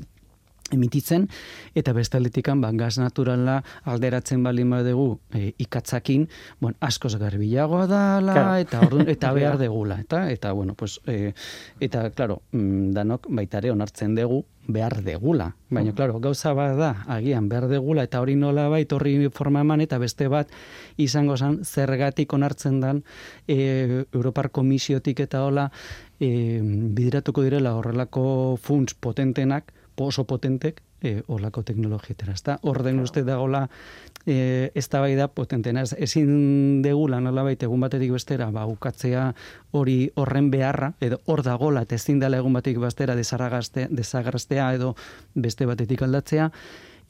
D: emititzen, eta beste aletikan, ba, gaz naturala alderatzen bali dugu e, ikatzakin, bueno, askoz garbilagoa dala, eta orduan, eta <laughs> behar degula, eta, eta, bueno, pues, e, eta, claro, mm, danok baitare onartzen dugu, behar degula. Baina, mm. klaro, gauza bat da, agian, behar degula, eta hori nola bai, horri forma eman, eta beste bat, izango zan, zergatik onartzen dan, e, Europar Komisiotik eta hola, e, bidiratuko direla horrelako funts potentenak, oso potentek, e, olako teknologietara. Ezta? Orden claro. uste dagola e, ez da bai da potentena. Ez, ezin degula nola baita egun batetik bestera, ba, ukatzea hori horren beharra, edo hor dagola, eta ezin dela egun batetik bestera desagrastea edo beste batetik aldatzea,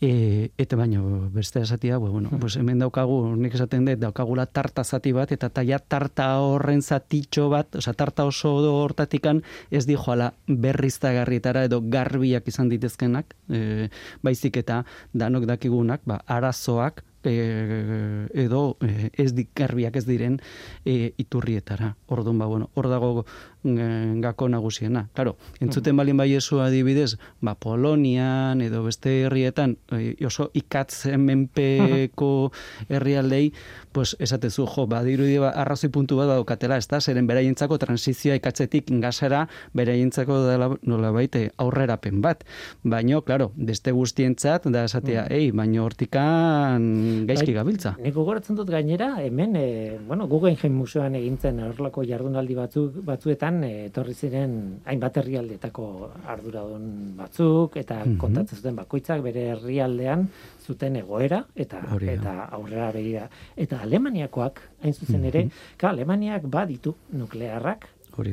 D: E, eta baino, beste esatia, bueno, hmm. pues hemen daukagu, nik esaten dut, daukagula tarta zati bat, eta taia tarta horren zatitxo bat, oza, tarta oso hortatikan, ez di joala berrizta garrietara edo garbiak izan ditezkenak, e, baizik eta danok dakigunak, ba, arazoak, e, edo e, ez dikarbiak ez diren e, iturrietara. Orduan ba bueno, hor dago gako nagusiena. Claro, entzuten balin bai esu adibidez, ba Polonian edo beste herrietan e, oso ikatzen menpeko herrialdei, pues esatezu jo, badirudi ba arrazoi puntu bat daukatela, ezta? Zeren beraientzako transizioa ikatzetik gasara beraientzako dela nola baite aurrerapen bat. Baino, claro, beste guztientzat da esatea, mm. ei, baino hortikan gaizki bai, gabiltza.
B: Nik gogoratzen dut gainera, hemen, e, bueno, Guggenheim Museoan egintzen horrelako jardunaldi batzuk, batzuetan, e, etorri ziren hainbat herrialdetako arduradun batzuk, eta mm kontatzen zuten bakoitzak bere herrialdean zuten egoera, eta eta aurrera begira. Eta Alemaniakoak, hain zuzen ere, mm ka, Alemaniak baditu nuklearrak,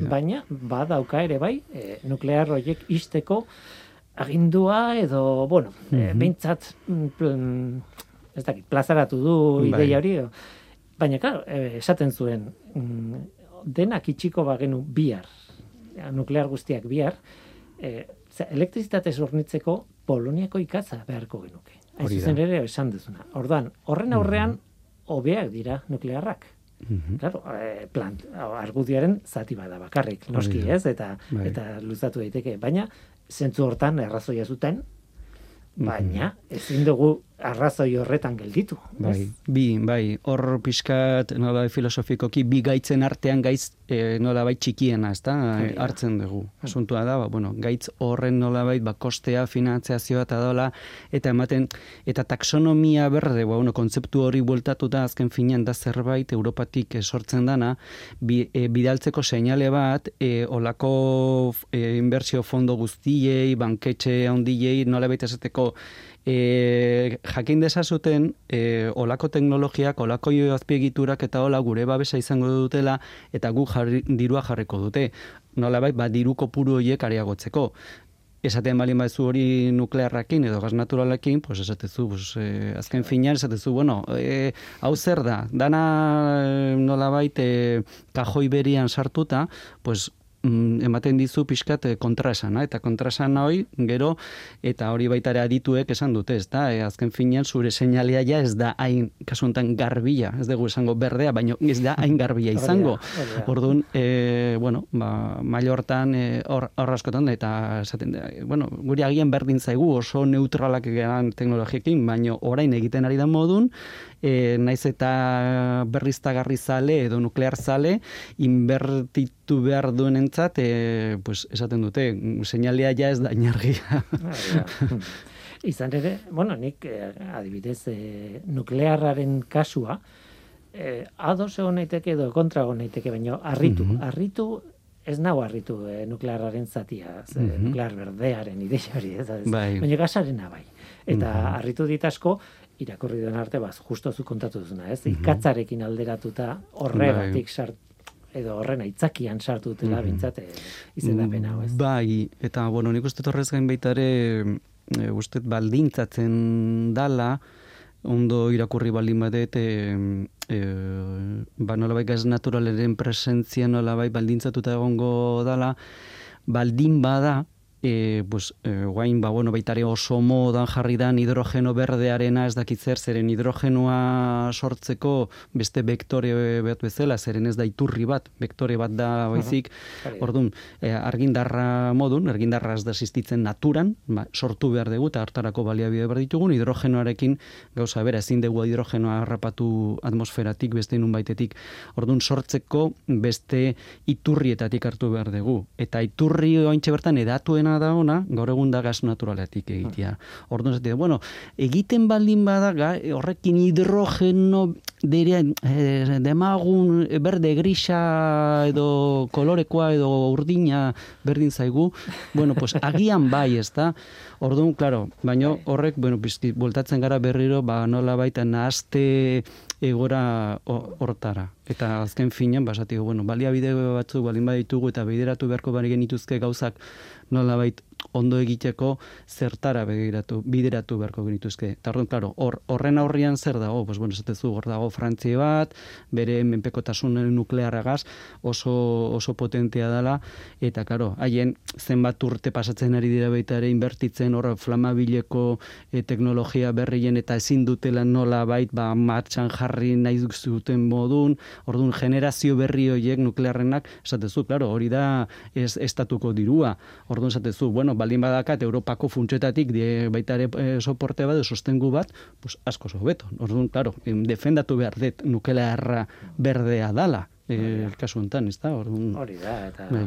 B: baina badauka ere bai, e, nuklear horiek isteko agindua edo, bueno, mm -hmm. e, behintzat mm, ez dakit, plazaratu du bai. ideia hori. Baina, claro, eh, esaten zuen, mm, denak itxiko bagenu bihar, nuklear guztiak bihar, e, elektrizitatez hornitzeko Poloniako ikatza beharko genuke. Hain zuzen ere, esan duzuna. Orduan, horren aurrean, hobeak mm dira nuklearrak. Mm Claro, e, plant, argudiaren zati bada bakarrik, noski ez, eta, bai. eta luzatu daiteke. Baina, zentzu hortan, errazoia zuten, baina, ezin dugu arrazoi horretan gelditu.
D: Bai, bi, bai, hor pixkat, nola filosofikoki, bi gaitzen artean gaiz e, nola bai txikiena, ez da, hartzen dugu. Asuntua da, ba, bueno, gaitz horren nola bai, ba, kostea, finantziazioa eta dola, eta ematen, eta taksonomia berde, ba, bueno, kontzeptu hori bueltatu da, azken finean da zerbait, Europatik sortzen dana, bi, e, bidaltzeko seinale bat, e, olako e, inbertsio fondo guztiei, banketxe handiei, nola baita esateko, e, jakin dezazuten e, olako teknologiak, olako azpiegiturak eta hola gure babesa izango dutela eta gu jarri, dirua jarriko dute. Nola bai, ba, diruko puru horiek areagotzeko. Esaten balin baizu hori nuklearrakin edo gas naturalekin, pues esatezu, pues, e, azken finean esatezu, bueno, e, hau zer da, dana e, nola baite kajoi berian sartuta, pues mm, ematen dizu pixkat eh, kontraesana, eta kontraesana hoi, gero, eta hori baitare adituek esan dute, ez da, e, azken finean zure seinalea ja ez da hain kasuntan garbila, ez dugu esango berdea, baina ez da hain garbila izango. Orduan, e, bueno, ba, mailo hortan, hor, askotan, eta esaten, bueno, guri agian berdin zaigu oso neutralak egan teknologiekin, baina orain egiten ari da modun, e, naiz eta berriztagarri zale edo nuklear zale, inbertitu behar duen entzat, e, pues, esaten dute, seinalea ja ez da inargia.
B: Ah, Izan ere, bueno, nik eh, adibidez eh, nuklearraren kasua, eh, ados egon naiteke edo kontra egon naiteke, baina arritu, mm arritu ez nau harritu e, nuklearraren zatia, ze,
D: Mhm.
B: nuklear berdearen ideia hori, ez, ez,
D: Bai.
B: baina gasarena bai. Eta
D: Mhm.
B: harritu dit asko, irakurri duen arte, baz, justo zu kontatu duzuna, ez?
D: Mhm.
B: Ikatzarekin alderatuta horregatik sart, edo horren aitzakian sartu dutela
D: Mhm.
B: bintzat e, izendapen hau, ez?
D: Bai, eta, bueno, nik uste horrez gain baita ere, e, uste baldintzatzen dala, ondo irakurri baldin badet, e, e, ba, nolabait gaz naturaleren presentzia nolabait baldintzatuta egongo dala, baldin bada, e, pues, e, guain, ba, bueno, baitare oso modan jarri dan hidrogeno berdearena ez dakit zer, zeren hidrogenoa sortzeko beste vektore bat bezala, zeren ez da iturri bat, vektore bat da baizik,
B: Hori da.
D: Orduan, e, argindarra modun, argindarra ez da existitzen naturan, ba, sortu behar dugu eta hartarako baliabide behar ditugun, hidrogenoarekin gauza bera, ezin dugu hidrogenoa harrapatu atmosferatik, beste nun baitetik. Orduan, sortzeko beste iturrietatik hartu behar dugu. Eta iturri ointxe bertan edatuena da ona, gaur egun da gas naturaletik egitea. Orduan, zatea, bueno, egiten baldin bada, horrekin hidrogeno dere, eh, demagun berde grisa edo kolorekoa edo urdina berdin zaigu, bueno, pues agian bai, ez da? Orduan, claro, baino horrek, bueno, pizki, voltatzen gara berriro, ba, nola baita nahazte egora ho- hortara. Eta azken finean, basati, bueno, baliabide batzuk balin baditugu eta bideratu beharko bari genituzke gauzak nolabait ondo egiteko zertara begiratu, bideratu beharko genituzke. Eta orduan, claro, hor, horren aurrian zer dago? Pues bueno, esatezu, hor dago Frantzia bat, bere menpekotasun nuklearragaz oso, oso potentea dela, eta claro, haien zenbat urte pasatzen ari dira baita ere inbertitzen hor flamabileko e, teknologia berrien eta ezin dutela nola bait ba, martxan jarri nahi zuten modun, orduan generazio berri horiek nuklearrenak, esatezu, claro, hori da ez, estatuko dirua. Orduan esatezu, bueno, baldin badakat Europako funtsetatik die, baita ere e, soporte bat, sostengu bat, pues asko hobeto. Orduan, claro, defendatu behar dut nuklearra berdea dala, e, kasu honetan, ez da? Orduan,
B: Hori da, eta
D: Bai.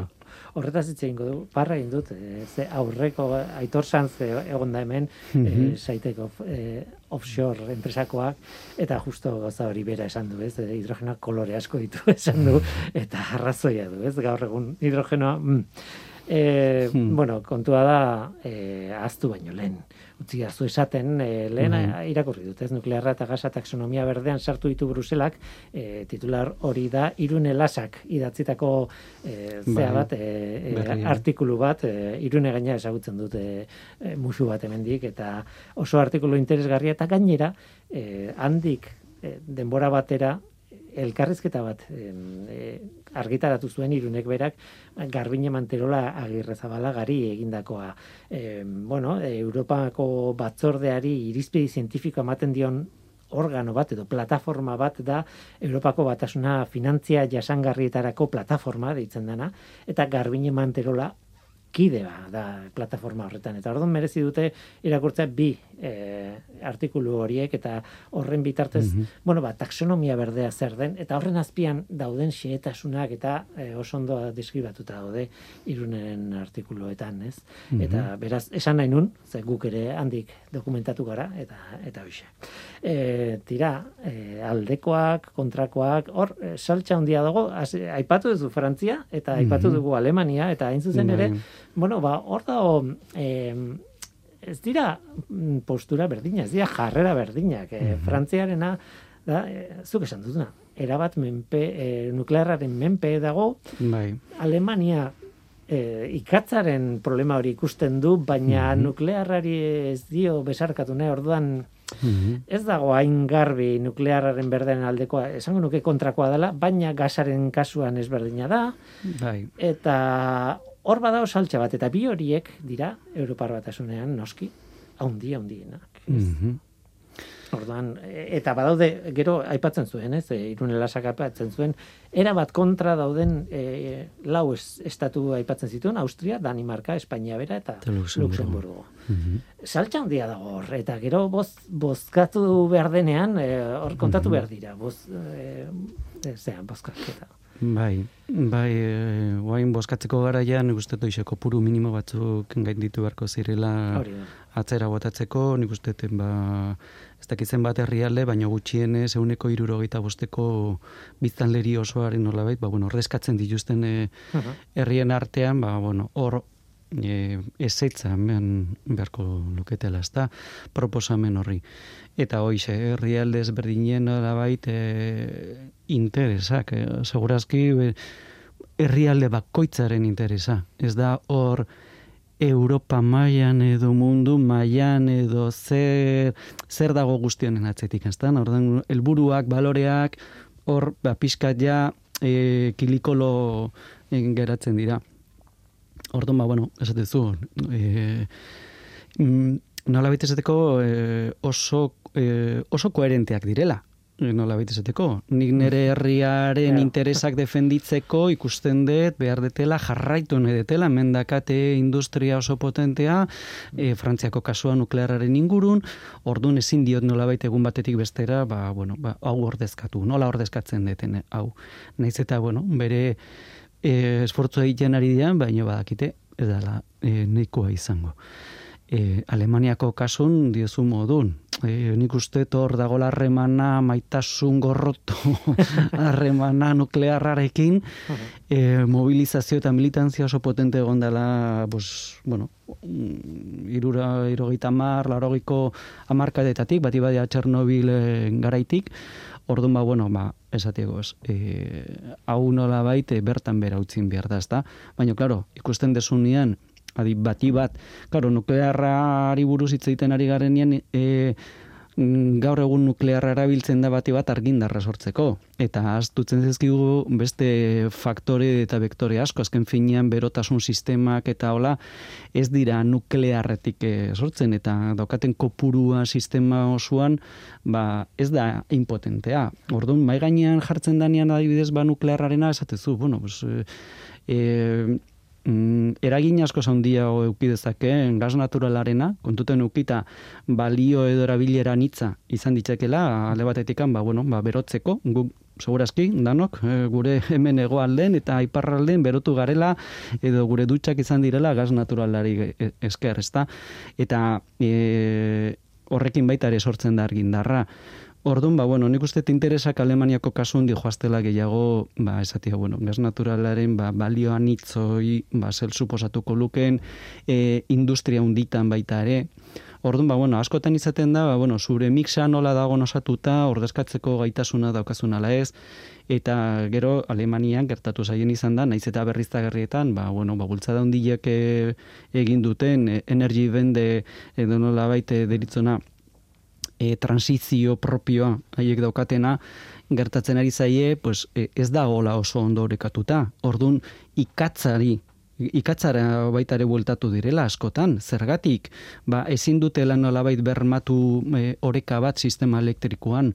B: Horretaz hitz egingo du, parra egin dut, e, ze aurreko aitor sanz e, egon da hemen,
D: Mhm.
B: e, saiteko e, offshore enpresakoak, eta justo gauza hori bera esan du, ez, hidrogenoak kolore asko ditu <laughs> esan du, eta arrazoia du, ez, gaur egun hidrogenoa, mm. E,
D: Hmm.
B: bueno, kontua da, e, aztu baino lehen. Utzi aztu esaten, e, lehen
D: Bai.
B: irakurri dut, ez, nuklearra eta gasa taksonomia berdean sartu ditu Bruselak, e, titular hori da, irune lasak idatzitako e, zea
D: Bai.
B: bat, e, e, artikulu bat, e, irune gaina ezagutzen dute e, musu bat hemendik eta oso artikulu interesgarria eta gainera, e, handik denbora batera, elkarrizketa bat e, argitaratu zuen irunek berak Garbine Manterola agirrezabala gari egindakoa. E, bueno, Europako batzordeari irizpide zientifiko ematen dion organo bat edo plataforma bat da Europako batasuna finantzia jasangarrietarako plataforma deitzen dena eta Garbine Manterola kidea da plataforma horretan. Eta orduan merezi dute irakurtzea bi e, artikulu horiek eta horren bitartez, bueno, ba, taksonomia berdea zer den, eta horren azpian dauden xehetasunak eta e, oso ondo deskribatuta daude irunen artikuluetan, ez? Eta beraz, esan nahi nun, ze guk ere handik dokumentatu gara, eta eta hoxe. E, tira, e, aldekoak, kontrakoak, hor, e, saltxa handia dago, aipatu duzu Frantzia, eta aipatu dugu Alemania, eta hain zuzen ere,
D: Bai.
B: Bueno, ba, hor dago, em, ez dira mm, postura berdina, ez dira jarrera berdinak. E, Frantziarena, da, e, zuk esan duzuna, erabat menpe, e, nuklearraren menpe dago,
D: bai.
B: Alemania e, ikatzaren problema hori ikusten du, baina nuklearrari ez dio besarkatu nahi, orduan
D: Mhm.
B: ez dago hain garbi nuklearraren berdeen aldekoa, esango nuke kontrakoa dela, baina gasaren kasuan ezberdina da,
D: Bai.
B: eta hor badago saltxa bat, eta bi horiek dira Europar batasunean noski, haundi, haundienak. ez?
D: Mhm.
B: Orduan, e, eta badaude, gero aipatzen zuen, ez, e, irune lasak aipatzen zuen, era bat kontra dauden e, lau es, estatu aipatzen zituen, Austria, Danimarka, Espainia bera eta
D: Luxemburgo.
B: Luxemburgo.
D: Mhm.
B: Saltxa handia dago hor, eta gero boz, bozkatu behar denean, e, hor kontatu behar dira, boz, e, e, zean, bozkaketa.
D: Bai, bai, e, guain boskatzeko garaian, nik uste toizeko puru minimo batzuk gain ditu beharko zirela atzera botatzeko, nik uste ba, ez dakitzen bat herrialde, baina gutxienez euneko irurogeita bosteko biztanleri osoaren nolabait, ba, bueno, ordezkatzen dituzten e, herrien artean, ba, bueno, hor e, ezetza hemen beharko luketela, ez da, proposamen horri. Eta hoize, herrialde ezberdinen bait e, interesak, e, segurazki herrialde bakoitzaren interesa. Ez da hor Europa mailan edo mundu mailan edo zer, zer dago guztionen atzetik, ez da? Ordan helburuak, baloreak, hor, ba, pixkat ja, e, kilikolo e, geratzen dira. Orduan, ba, bueno, esatezu, e, mm, nola esateko e, oso e, oso koherenteak direla nola baita esateko. Nik nire herriaren interesak defenditzeko ikusten dut behar detela jarraitu nahi detela mendakate industria oso potentea e, Frantziako kasua nukleararen ingurun. Ordun ezin diot nola baita egun batetik bestera ba, bueno, ba, hau ordezkatu. Nola ordezkatzen deten hau. Naiz eta bueno, bere e, esfortzu egiten ari dian baina badakite ez dela e, nahikoa izango. E, Alemaniako kasun diozu modun. E, nik uste hor dago harremana maitasun gorroto <laughs> harremana nuklearrarekin. E, mobilizazio eta militantzia oso potente egon dela pues, bueno, irura irogeita mar, larogiko amarkadetatik, bati badia Txernobil e, garaitik, Orduan ba, bueno, ba, esatiego, ez, e, hau nola baite bertan bera utzin behar da, ezta? Baina, klaro, ikusten desunean, adi bati bat, claro, nuklearrari buruz hitz egiten ari garenean, e, mm, gaur egun nuklearra erabiltzen da bati bat argindarra sortzeko. Eta astutzen zezkigu beste faktore eta vektore asko, azken finean berotasun sistemak eta hola, ez dira nuklearretik eh, sortzen, eta daukaten kopurua sistema osoan, ba, ez da impotentea. Orduan, mai gainean jartzen danean adibidez ba nuklearrarena esatezu, bueno, pues, e, e, mm, eragin asko zaundia eukidezake gas naturalarena, kontuten eukita balio edo erabilera nitza izan ditzakela, alde batetikan, ba, bueno, ba, berotzeko, guk segurazki, danok, e, gure hemen egoalden eta iparralden berotu garela edo gure dutxak izan direla gas naturalari e, esker, ezta? Eta e, horrekin baita ere sortzen da argindarra. Orduan, ba, bueno, nik uste interesak Alemaniako kasu hundi joaztela gehiago, ba, esatia, bueno, gas naturalaren, ba, balioan itzoi, ba, zel suposatuko luken, e, industria hunditan baita ere. Orduan, ba, bueno, askotan izaten da, ba, bueno, zure mixa nola dago nosatuta, ordezkatzeko gaitasuna daukazun ala ez, eta gero Alemanian gertatu zaien izan da, naiz eta berriztagarrietan, ba, bueno, ba, bultzada hundiak e, egin duten, e, energy bende, edo nola baite deritzona, e, transizio propioa haiek daukatena gertatzen ari zaie, pues, e, ez da gola oso ondo orekatuta. Ordun ikatzari ikatzara baita ere bueltatu direla askotan, zergatik, ba, ezin dutela nolabait bermatu e, oreka bat sistema elektrikoan,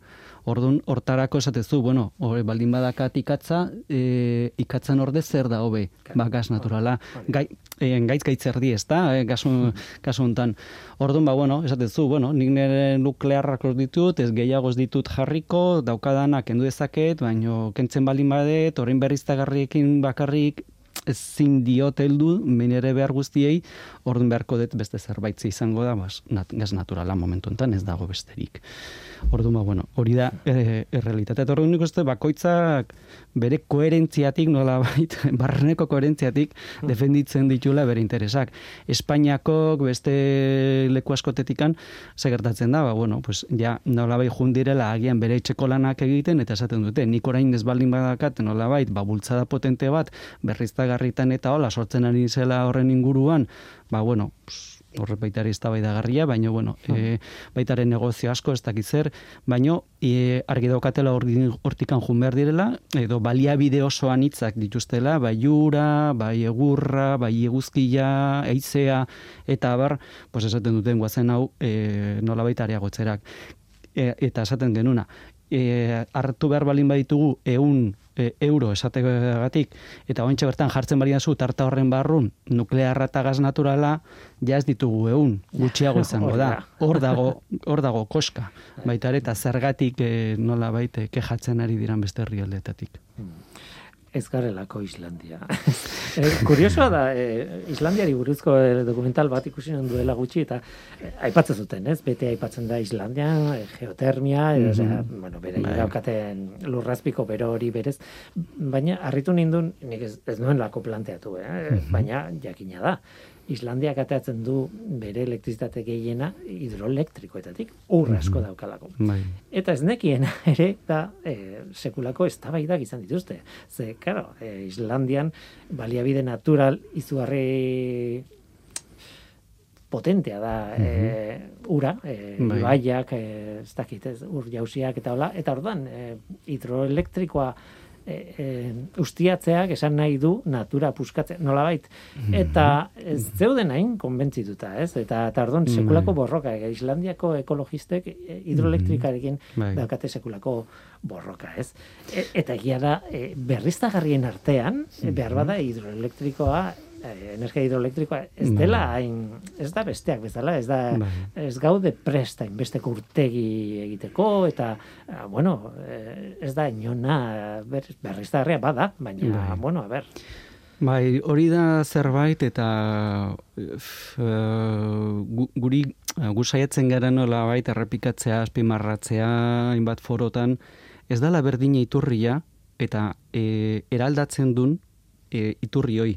D: Orduan, hortarako esatezu, bueno, hori baldin badakat ikatza, e, ikatzen orde zer da hobe, ba, gas naturala. Gai, e, gaitz gaitzer di, ez da, e, gasu, <laughs> kasu honetan. Orduan, ba, bueno, esatezu, bueno, nik nire nuklearrak ditut, ez gehiago ditut jarriko, daukadanak kendu dezaket, baino kentzen baldin badet, horrein berriztagarriekin bakarrik, ezin diot heldu menere behar guztiei orduan beharko dut beste zerbait izango da bas nat, gas naturala momentu hontan ez dago besterik. Orduan ba bueno hori da e, errealitatea eta orduan uste bakoitzak bere koherentziatik nola bait <laughs> barreneko koherentziatik hmm. defenditzen ditula bere interesak. Espainiako beste leku askotetikan ze gertatzen da? Ba bueno pues ja nola bai jundirela agian bere etxeko lanak egiten eta esaten dute nik orain ez baldin badakat nola bait ba bultzada potente bat berrizta garritan eta hola sortzen ari zela horren inguruan, ba bueno, horre baita ere garria, baina bueno, e, baita ere negozio asko ez dakiz zer, baina e, argi daukatela hortikan jun behar direla, edo baliabide oso anitzak dituztela, bai jura, bai egurra, bai eguzkia, eizea, eta abar, pues esaten duten guazen hau e, nola baita areagotzerak. E, eta esaten genuna, e, hartu behar balin baditugu eun e, euro esategatik eta ointxe bertan jartzen bali zu tarta horren barrun nuklearra eta gaz naturala ja ez ditugu eun gutxiago izango da. hor dago hor dago koska. Baita ere eta zergatik e, nola baite kejatzen ari diran beste herrialdetatik
B: ez garelako Islandia. <laughs> e, kuriosoa da, e, Islandiari buruzko e, dokumental bat ikusi duela gutxi, eta e, aipatzen zuten, ez? Bete aipatzen da Islandia, e, geotermia, mm -hmm. bueno, bere bai. daukaten lurrazpiko bero hori berez, baina harritu nindun, nik ez, ez nuen lako planteatu, eh? Mhm. baina jakina da. Islandiak ateatzen du bere elektrizitate gehiena hidroelektrikoetatik ur asko mhm. daukalako. Bai. Eta ez nekien <laughs> ere da e, sekulako eztabaidak izan dituzte. Ze, karo, e, Islandian baliabide natural izugarri potentea da e, ura, e, bai. baiak, e, ez dakit, ez, ur jausiak eta hola, eta orduan, e, hidroelektrikoa e, e, ustiatzeak esan nahi du natura puskatzea, nola bait. Mhm. Eta ez zeuden hain konbentzituta, ez? Eta tardon bai. sekulako borroka, Islandiako ekologistek e, hidroelektrikarekin mm daukate sekulako borroka, ez? E, eta egia da, e, berriztagarrien artean, e, behar bada hidroelektrikoa energia hidroelektrikoa ez bai. dela hain ez da besteak bezala ez da bai. ez gaude presta beste urtegi egiteko eta eh, bueno eh, ez da inona ber, berriztarria bada baina bai. bueno a ber
D: Bai, hori da zerbait eta uh, guri gu saiatzen gara nola bait errepikatzea, azpimarratzea, hainbat forotan, ez dala berdina iturria eta e, eraldatzen dun e, iturri hoi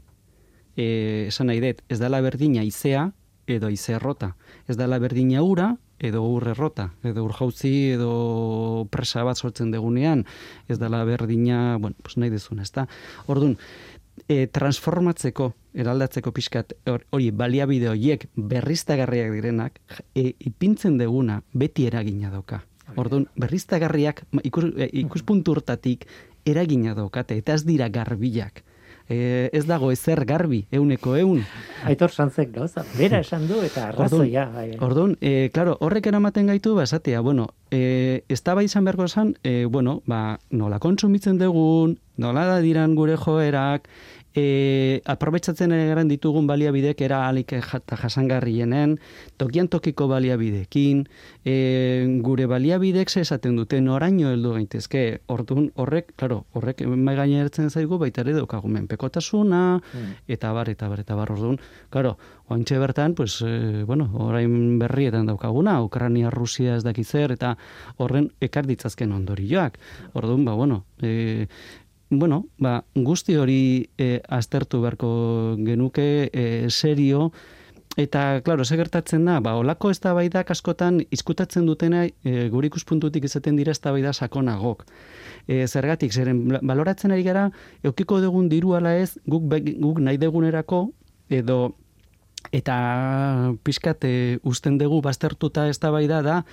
D: e, esan nahi dut, ez dala berdina izea edo ize errota. Ez dala berdina ura edo ur errota, edo ur jauzi edo presa bat sortzen degunean, ez dala berdina, bueno, pues nahi dezun, ez da. Orduan, e, transformatzeko, eraldatzeko pixkat, hori baliabide horiek berriztagarriak direnak, e, ipintzen deguna beti eragina doka. Orduan, berriztagarriak ikus, ikuspuntu hortatik eragina daukate, eta ez dira garbilak e, ez dago ezer garbi, euneko eun.
B: Aitor santzek gauza, bera esan du eta arrazoia.
D: Bai. Orduan, e, claro, horrek eramaten gaitu, ba, esatea, bueno, e, ez da bai izan beharko esan, e, bueno, ba, nola kontsumitzen dugun, nola da diran gure joerak, e, aprobetsatzen ere ditugun baliabidek era alik eta jasangarrienen, tokian tokiko baliabidekin, e, gure baliabidek ze esaten dute noraino heldu gaitezke, orduan horrek, claro, horrek mai gainertzen zaigu baita ere daukagu menpekotasuna mm. eta bar eta bar eta bar orduan, claro, ointxe bertan, pues, e, bueno, orain berrietan daukaguna, Ukrania, Rusia ez dakizer, eta horren ekar ditzazken ondorioak. Orduan, ba, bueno, e, bueno, ba, guzti hori e, aztertu beharko genuke e, serio, eta, klaro, ze gertatzen da, ba, olako ez da askotan izkutatzen dutena e, gure ikuspuntutik izaten dira ez da sakonagok. E, zergatik, zeren, baloratzen ari gara, eukiko dugun diru ala ez, guk, guk nahi degunerako, edo eta pixkat e, usten dugu baztertuta ez da da,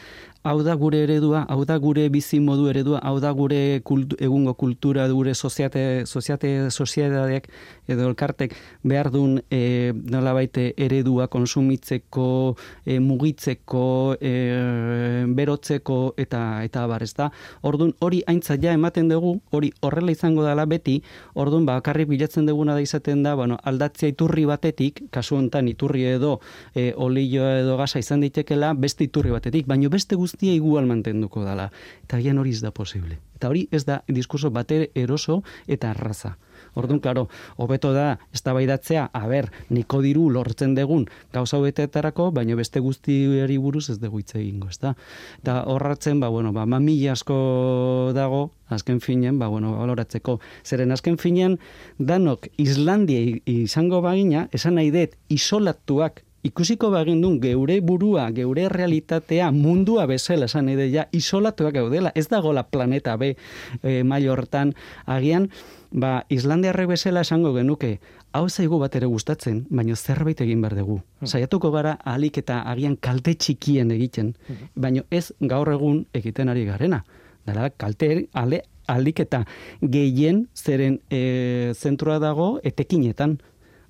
D: hau da gure eredua, hau da gure bizi modu eredua, hau da gure egungo kultura, gure soziate, soziate, sozietateak edo elkartek behar duen e, nola baite eredua konsumitzeko, e, mugitzeko, e, berotzeko eta eta bar, ez da? Orduan hori aintza ja ematen dugu, hori horrela izango dela beti, orduan bakarrik bilatzen duguna da izaten da, bueno, aldatzea iturri batetik, kasu hontan iturri edo e, olio edo gasa izan ditekela, beste iturri batetik, baino beste guztia igual mantenduko dala. Eta gian hori ez da posible. Eta hori ez da diskurso bater eroso eta arraza. Orduan, klaro, hobeto da, ez da baidatzea, a ber, niko diru lortzen degun gauza hobetetarako, baina beste guztiari buruz ez dugu hitz egingo, ez da? Eta horratzen, ba, bueno, ba, mami asko dago, azken finen, ba, bueno, baloratzeko. Zeren azken finen, danok Islandia izango bagina, esan nahi dut, isolatuak ikusiko bagindun geure burua, geure realitatea, mundua bezala esan ideia, isolatuak gaudela, ez dago la planeta B e, hortan, agian, ba, Islandiarrek bezala esango genuke, hau zaigu bat ere gustatzen, baina zerbait egin behar dugu. Hmm. Saiatuko gara alik eta agian kalte txikien egiten, hmm. baina ez gaur egun egiten ari garena. Dara, kalte ale, alik eta gehien zeren e, zentrua dago etekinetan.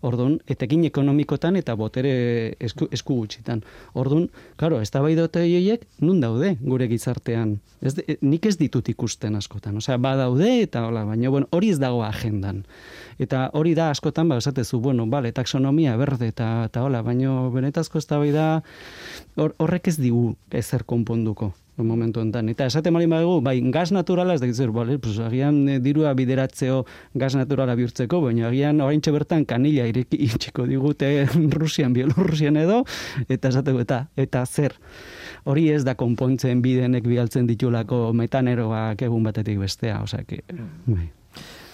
D: Orduan, etekin ekonomikotan eta botere esku, esku gutxitan. Orduan, claro, ez da bai nun daude gure gizartean. Ez de, nik ez ditut ikusten askotan. Osea, ba daude eta hola, baina bueno, hori ez dago agendan. Eta hori da askotan, ba, esatezu, bueno, bale, taksonomia berde eta, eta hola, baina benetazko ez da bai da horrek ez digu ezer konponduko. Momentu enten. Eta esate mali badugu, bai, gaz naturala ez da gitzer, bale, pues, agian eh, dirua bideratzeo gaz naturala bihurtzeko, baina agian orain bertan kanila ireki <laughs> itxiko digute Rusian, Bielorrusian edo, eta esateko, eta, eta zer. Hori ez da konpontzen bidenek bialtzen ditulako metaneroak egun batetik bestea, osea, mm. bai.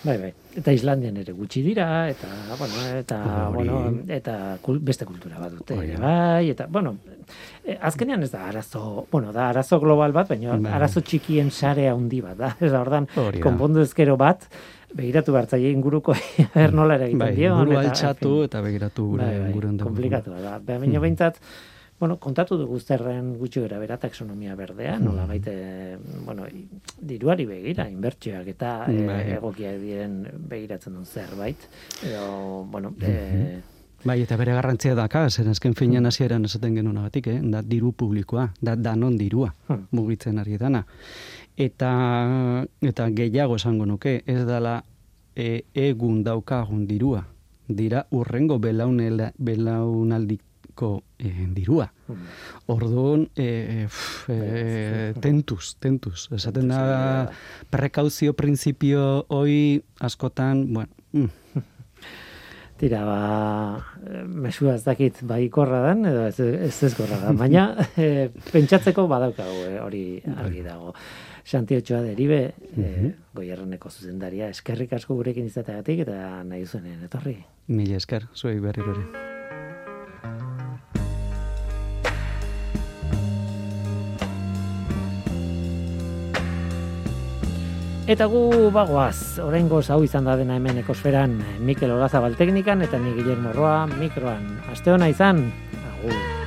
B: Bai, bai. Eta Islandian ere gutxi dira eta bueno, eta bueno, eta beste kultura bat dute, bai, eta bueno, eh, azkenean ez da arazo, bueno, da arazo global bat, baina bai. arazo txikien sare handi bat da. <laughs> Ez da ordan konpondu ezkero bat begiratu bertzaile inguruko er nola ere egiten bai, dio
D: eta altxatu eta begiratu gure bai, bai,
B: komplikatu da. Baina mm. beintzat Bueno, kontatu dugu zerren gutxi gara bera taxonomia berdea, mm. nola baite, bueno, diruari begira, inbertsioak eta mm, bai. egokiak diren begiratzen duen zerbait. Edo, bueno, mm -hmm.
D: Bai, eta bere garrantzia da, ka, zer azken finean mm. hasieran esaten genuen batik, eh? da diru publikoa, da danon dirua, hmm. mugitzen ari dana. Eta, eta gehiago esango nuke, ez dala e, egun daukagun dirua, dira urrengo belaunaldik ko e, eh, dirua. Hmm. Orduan, e, e, tentuz, tentuz. Esaten da, prekauzio prinsipio hoi askotan, bueno... Mm. <laughs>
B: Tira, ba, mesua ez dakit, ba, ikorra dan, edo ez ez, ez gorra dan, baina <laughs> e, pentsatzeko badaukagu hori argi bai. dago. Santi Ochoa deribe, mm -hmm. e, goierreneko zuzendaria, eskerrik asko gurekin izateagatik eta nahi zuenen, etorri.
D: Mila esker, zuei berri berri.
B: Eta gu bagoaz, oraingo hau izan da dena hemen ekosferan Mikel Olazabal teknikan eta ni Guillermo Roa mikroan. Aste hona izan, agur.